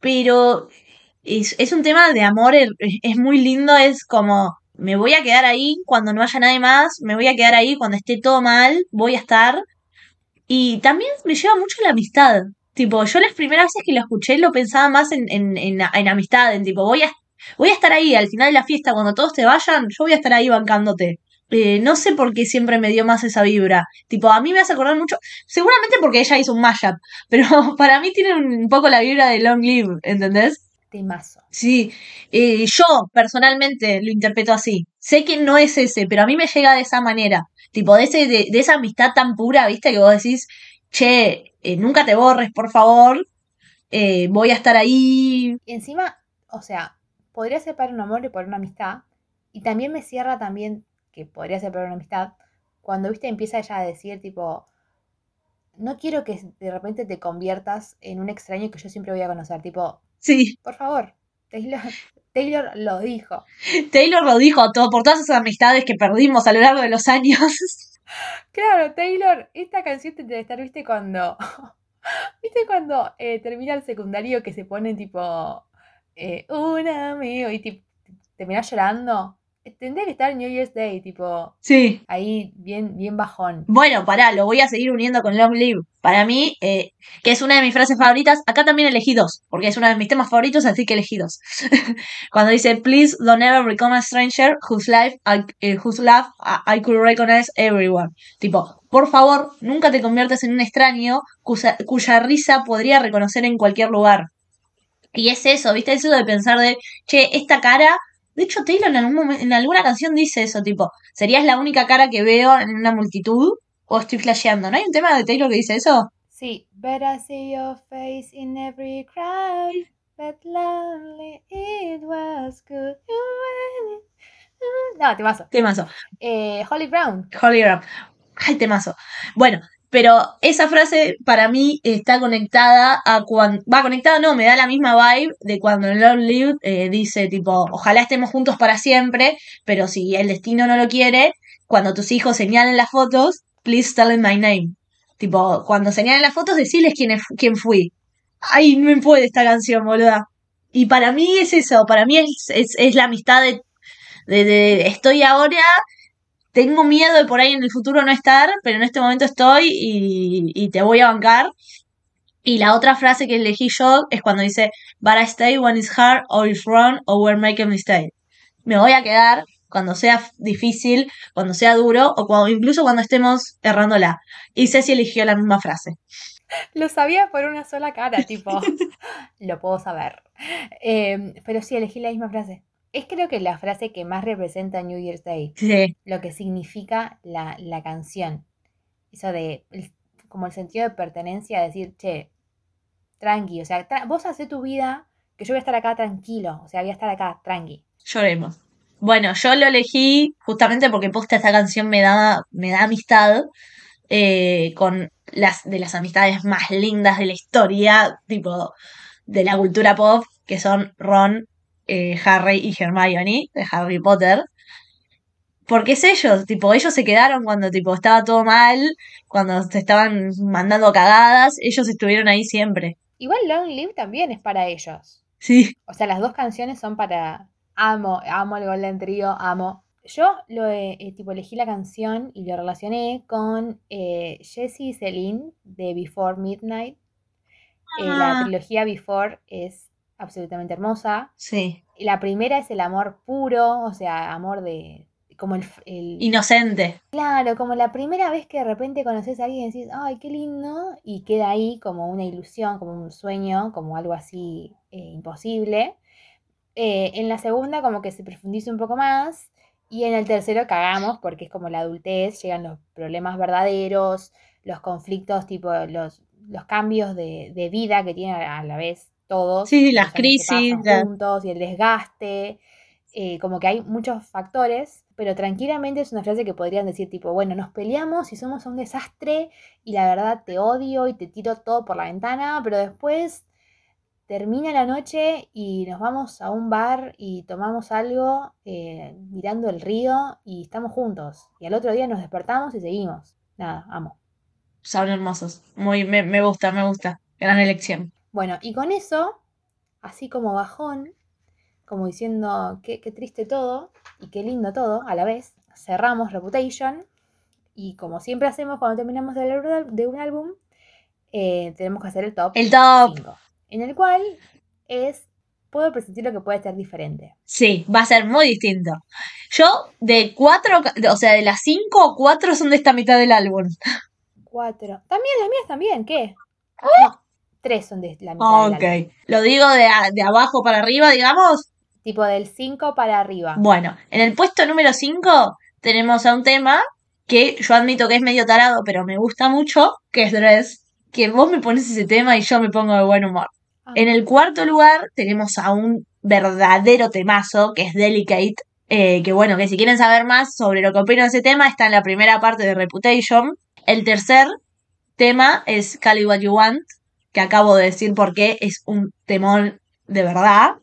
pero es, es un tema de amor, es, es muy lindo, es como, me voy a quedar ahí cuando no haya nadie más, me voy a quedar ahí cuando esté todo mal, voy a estar. Y también me lleva mucho la amistad. Tipo, yo las primeras veces que lo escuché lo pensaba más en, en, en, en amistad, en tipo, voy a, voy a estar ahí al final de la fiesta, cuando todos te vayan, yo voy a estar ahí bancándote. Eh, no sé por qué siempre me dio más esa vibra. Tipo, a mí me hace acordar mucho, seguramente porque ella hizo un mashup, pero para mí tiene un poco la vibra de Long Live, ¿entendés? Temazo. Sí, eh, yo personalmente lo interpreto así. Sé que no es ese, pero a mí me llega de esa manera. Tipo, de, ese, de, de esa amistad tan pura, ¿viste? Que vos decís, che, eh, nunca te borres, por favor. voy a estar ahí. Y encima, o sea, podría ser para un amor y por una amistad. Y también me cierra también, que podría ser para una amistad, Cuando, viste, empieza ella a decir, tipo, no quiero que de repente te conviertas en un extraño que yo siempre voy a conocer. Tipo, Sí, por favor, Taylor, Taylor lo dijo. Taylor lo dijo todo, por todas esas amistades que perdimos a lo largo de los años. Claro, Taylor, esta canción te debe estar, viste, cuando. ¿Viste cuando eh, termina el secundario que se ponen tipo. Eh, un amigo y tipo, terminás llorando? Tendría que estar New Year's Day, tipo. Sí. Ahí bien, bien bajón. Bueno, pará, lo voy a seguir uniendo con Long Live. Para mí, eh, que es una de mis frases favoritas, acá también elegí dos, porque es uno de mis temas favoritos, así que elegí dos. Cuando dice, please don't ever become a stranger whose life, I, eh, whose love I, I could recognize everyone. Tipo, por favor, nunca te conviertas en un extraño cuya, cuya risa podría reconocer en cualquier lugar. Y es eso, ¿viste? Eso de pensar de, che, esta cara. De hecho, Taylor en, algún momen- en alguna canción dice eso, tipo, ¿serías la única cara que veo en una multitud? ¿O estoy flasheando? ¿No hay un tema de Taylor que dice eso? Sí, but I see your face in every crowd. But it was good. No, temazo. Temazo. Eh, Holly Brown. Hologram. Ay, temazo. Bueno, pero esa frase para mí está conectada a cuando. Va conectada, no, me da la misma vibe de cuando Love Live eh, dice, tipo, ojalá estemos juntos para siempre, pero si el destino no lo quiere, cuando tus hijos señalen las fotos, please tell them my name. Tipo, cuando señalen las fotos, decirles quién, es, quién fui. Ay, no me puede esta canción, boluda. Y para mí es eso, para mí es, es, es la amistad de, de estoy ahora tengo miedo de por ahí en el futuro no estar, pero en este momento estoy y, te voy a bancar. Y la otra frase que elegí yo es cuando dice, But I stay when it's hard, or it's wrong, or we're making mistakes. Me voy a quedar cuando sea difícil, cuando sea duro, o cuando, incluso cuando estemos errándola. Y Ceci eligió la misma frase. Lo sabía por una sola cara, tipo. lo puedo saber. Eh, pero sí, elegí la misma frase. Es creo que la frase que más representa New Year's Day. Sí, Lo que significa la, la canción. Eso de. el- como el sentido de pertenencia, decir, che, tranqui. O sea, tra- vos hacé tu vida, que yo voy a estar acá tranquilo. O sea, voy a estar acá tranqui. lloremos. Bueno, yo lo elegí justamente porque posta esta canción me da, me da amistad eh, con las de las amistades más lindas de la historia, tipo de la cultura pop, que son Ron, eh, Harry y Hermione de Harry Potter. Porque es ellos, tipo, ellos se quedaron cuando tipo estaba todo mal, cuando se estaban mandando cagadas, ellos estuvieron ahí siempre. Igual Long Live también es para ellos. Sí, O sea, las dos canciones son para. Amo, amo el Golden Trio, amo. Yo lo eh, eh, tipo elegí la canción y lo relacioné con eh, Jessie y Celine de Before Midnight. Eh, la Ah. trilogía Before es absolutamente hermosa. sí. La primera es el amor puro, o sea, amor de. como el, el- Inocente. Claro, como la primera vez que de repente conoces a alguien y decís, ay, qué lindo, y queda ahí como una ilusión, como un sueño, como algo así eh, imposible. Eh, en la segunda como que se profundiza un poco más, y en el tercero cagamos porque es como la adultez, llegan los problemas verdaderos, los conflictos, tipo los, los cambios de, de vida que tienen a la vez todos. Sí, las crisis, juntos y el desgaste eh, como que hay muchos factores, pero tranquilamente es una frase que podrían decir tipo, bueno, nos peleamos y somos un desastre y la verdad te odio y te tiro todo por la ventana, pero después termina la noche y nos vamos a un bar y tomamos algo eh, mirando el río y estamos juntos. Y al otro día nos despertamos y seguimos. Nada, amo. Son hermosos. Muy, me, me gusta, me gusta. Gran elección. Bueno, y con eso, así como bajón, como diciendo qué, qué triste todo y qué lindo todo a la vez, cerramos Reputation y como siempre hacemos cuando terminamos de, hablar de un álbum, eh, tenemos que hacer el top El top. 5, en el cual es, puedo presentir lo que puede ser diferente. Sí, va a ser muy distinto. Yo, de cuatro, o sea, de las cinco, cuatro son de esta mitad del álbum. Cuatro. También las mías también, ¿qué? No, tres son de la mitad. Ok. Lo digo de, de abajo para arriba, digamos. Tipo del 5 para arriba. Bueno, en el puesto número 5 tenemos a un tema que yo admito que es medio tarado, pero me gusta mucho, que es Dress. Que vos me pones ese tema y yo me pongo de buen humor. Ah. En el cuarto lugar tenemos a un verdadero temazo, que es Delicate, Eh, que bueno, que si quieren saber más sobre lo que opino de ese tema, está en la primera parte de Reputation. El tercer tema es Call It What You Want, que acabo de decir porque es un temón de verdad.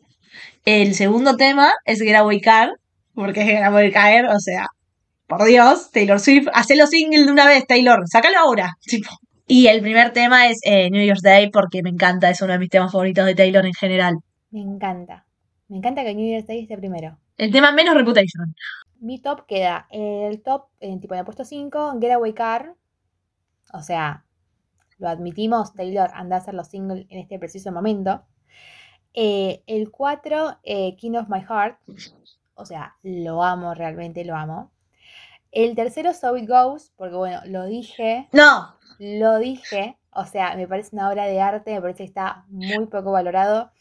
El segundo tema es Get Away Car, porque es Get Away Car, o sea, por Dios, Taylor Swift, hacelo single de una vez, Taylor, sácalo ahora. Tipo. Y el primer tema es eh, New Year's Day, porque me encanta, es uno de mis temas favoritos de Taylor en general. Me encanta. Me encanta que New Year's Day esté primero. El tema menos Reputation. Mi top queda el top, en tipo en el puesto 5, Getaway Car. O sea, lo admitimos, Taylor anda a hacer los singles en este preciso momento. Eh, el 4, eh, King of My Heart. O sea, lo amo, realmente lo amo. El tercero, So It Goes, porque bueno, lo dije, No, lo dije. O sea, me parece una obra de arte, me parece que está muy poco valorado.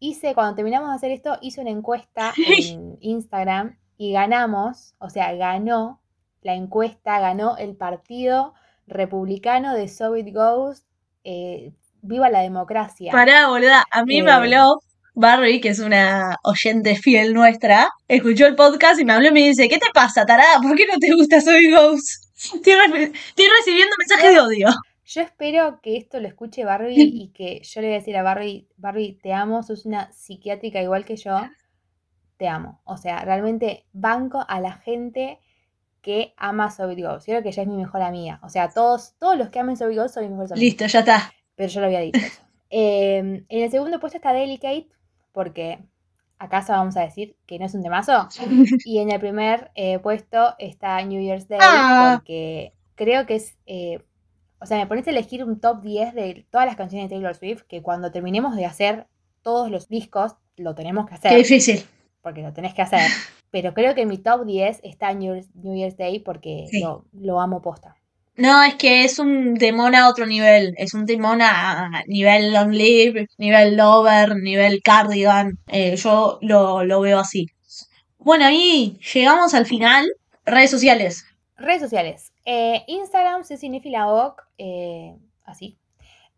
Hice, cuando terminamos de hacer esto, hice una encuesta en Instagram y ganamos, o sea, ganó la encuesta, ganó el partido republicano de So It Goes. eh, viva la democracia. pará, boluda. A mí me Eh. habló Barry, que es una oyente fiel nuestra, escuchó el podcast y me habló y me dice, ¿qué te pasa, tarada? ¿Por qué no te gusta Soy Ghost? Estoy, re- estoy recibiendo mensajes de odio. Yo espero que esto lo escuche Barbie y que yo le voy a decir a Barbie, Barbie, te amo, sos una psiquiátrica igual que yo, te amo. O sea, realmente banco a la gente que ama So It Goes. Creo que ella es mi mejor amiga. O sea, todos, todos los que amen So It Goes son mis mejores amigos. Listo, ya está. Pero yo lo había dicho eso. Eh, en el segundo puesto está Delicate, porque acaso vamos a decir que no es un temazo. Y en el primer eh, puesto está New Year's Day, Ah. porque creo que es. eh, o sea, me pones a elegir un top 10 de todas las canciones de Taylor Swift, que cuando terminemos de hacer todos los discos, lo tenemos que hacer, Qué difícil. porque lo tenés que hacer. Pero creo que mi top 10 está New Year's, New Year's Day porque Sí. lo, lo amo posta. No, es que es un temón a otro nivel. Es un temón a nivel Long Live, nivel Lover, nivel Cardigan. Eh, yo lo, lo veo así. Bueno, ahí llegamos al final. Redes sociales. Redes sociales. Eh, Instagram, Cecinefilaoc, eh, así.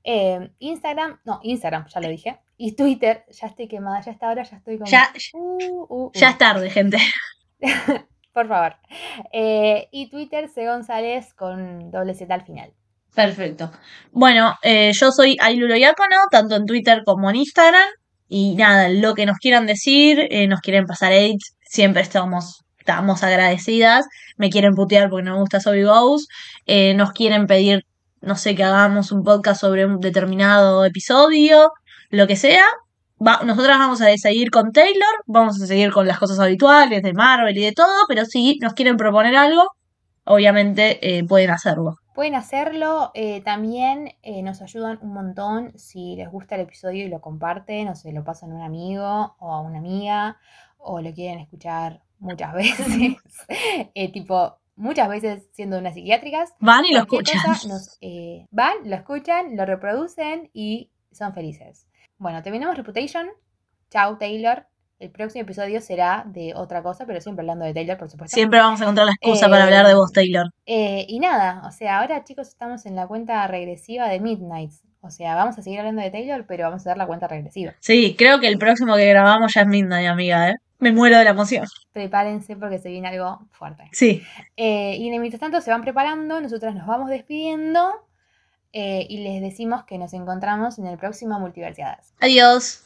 Eh, Instagram, no, Instagram, ya lo dije. Y Twitter, ya estoy quemada, ya está ahora, ya estoy como... Ya, Uh, uh, uh. ya es tarde, gente. Por favor. Eh, y Twitter, C. González con doble Z al final. Perfecto. Bueno, eh, yo soy Ailulo Diácono, tanto en Twitter como en Instagram. Y nada, lo que nos quieran decir, eh, nos quieren pasar AIDS, siempre estamos, estamos agradecidas. Me quieren putear porque no me gusta Soy. Eh, nos quieren pedir, no sé, que hagamos un podcast sobre un determinado episodio, lo que sea. Va- nosotras vamos a seguir con Taylor, vamos a seguir con las cosas habituales de Marvel y de todo, pero si nos quieren proponer algo, obviamente eh, pueden hacerlo. Pueden hacerlo, eh, también eh, nos ayudan un montón si les gusta el episodio y lo comparten o se lo pasan a un amigo o a una amiga o lo quieren escuchar muchas veces, tipo muchas veces siendo unas psiquiátricas. Van y lo escuchan. nos, eh, van, lo escuchan, lo reproducen y son felices. Bueno, terminamos Reputation. Chau, Taylor. El próximo episodio será de otra cosa, pero siempre hablando de Taylor, por supuesto. Siempre vamos a encontrar la excusa Eh, para hablar de vos, Taylor. Eh, y nada, o sea, ahora chicos estamos en la cuenta regresiva de Midnight. O sea, vamos a seguir hablando de Taylor, pero vamos a dar la cuenta regresiva. Sí, creo que el próximo que grabamos ya es Midnight, amiga, ¿eh? Me muero de la emoción. Prepárense porque se viene algo fuerte. Sí. Eh, y mientras tanto se van preparando, nosotras nos vamos despidiendo eh, y les decimos que nos encontramos en el próximo Multiversiadas. Adiós.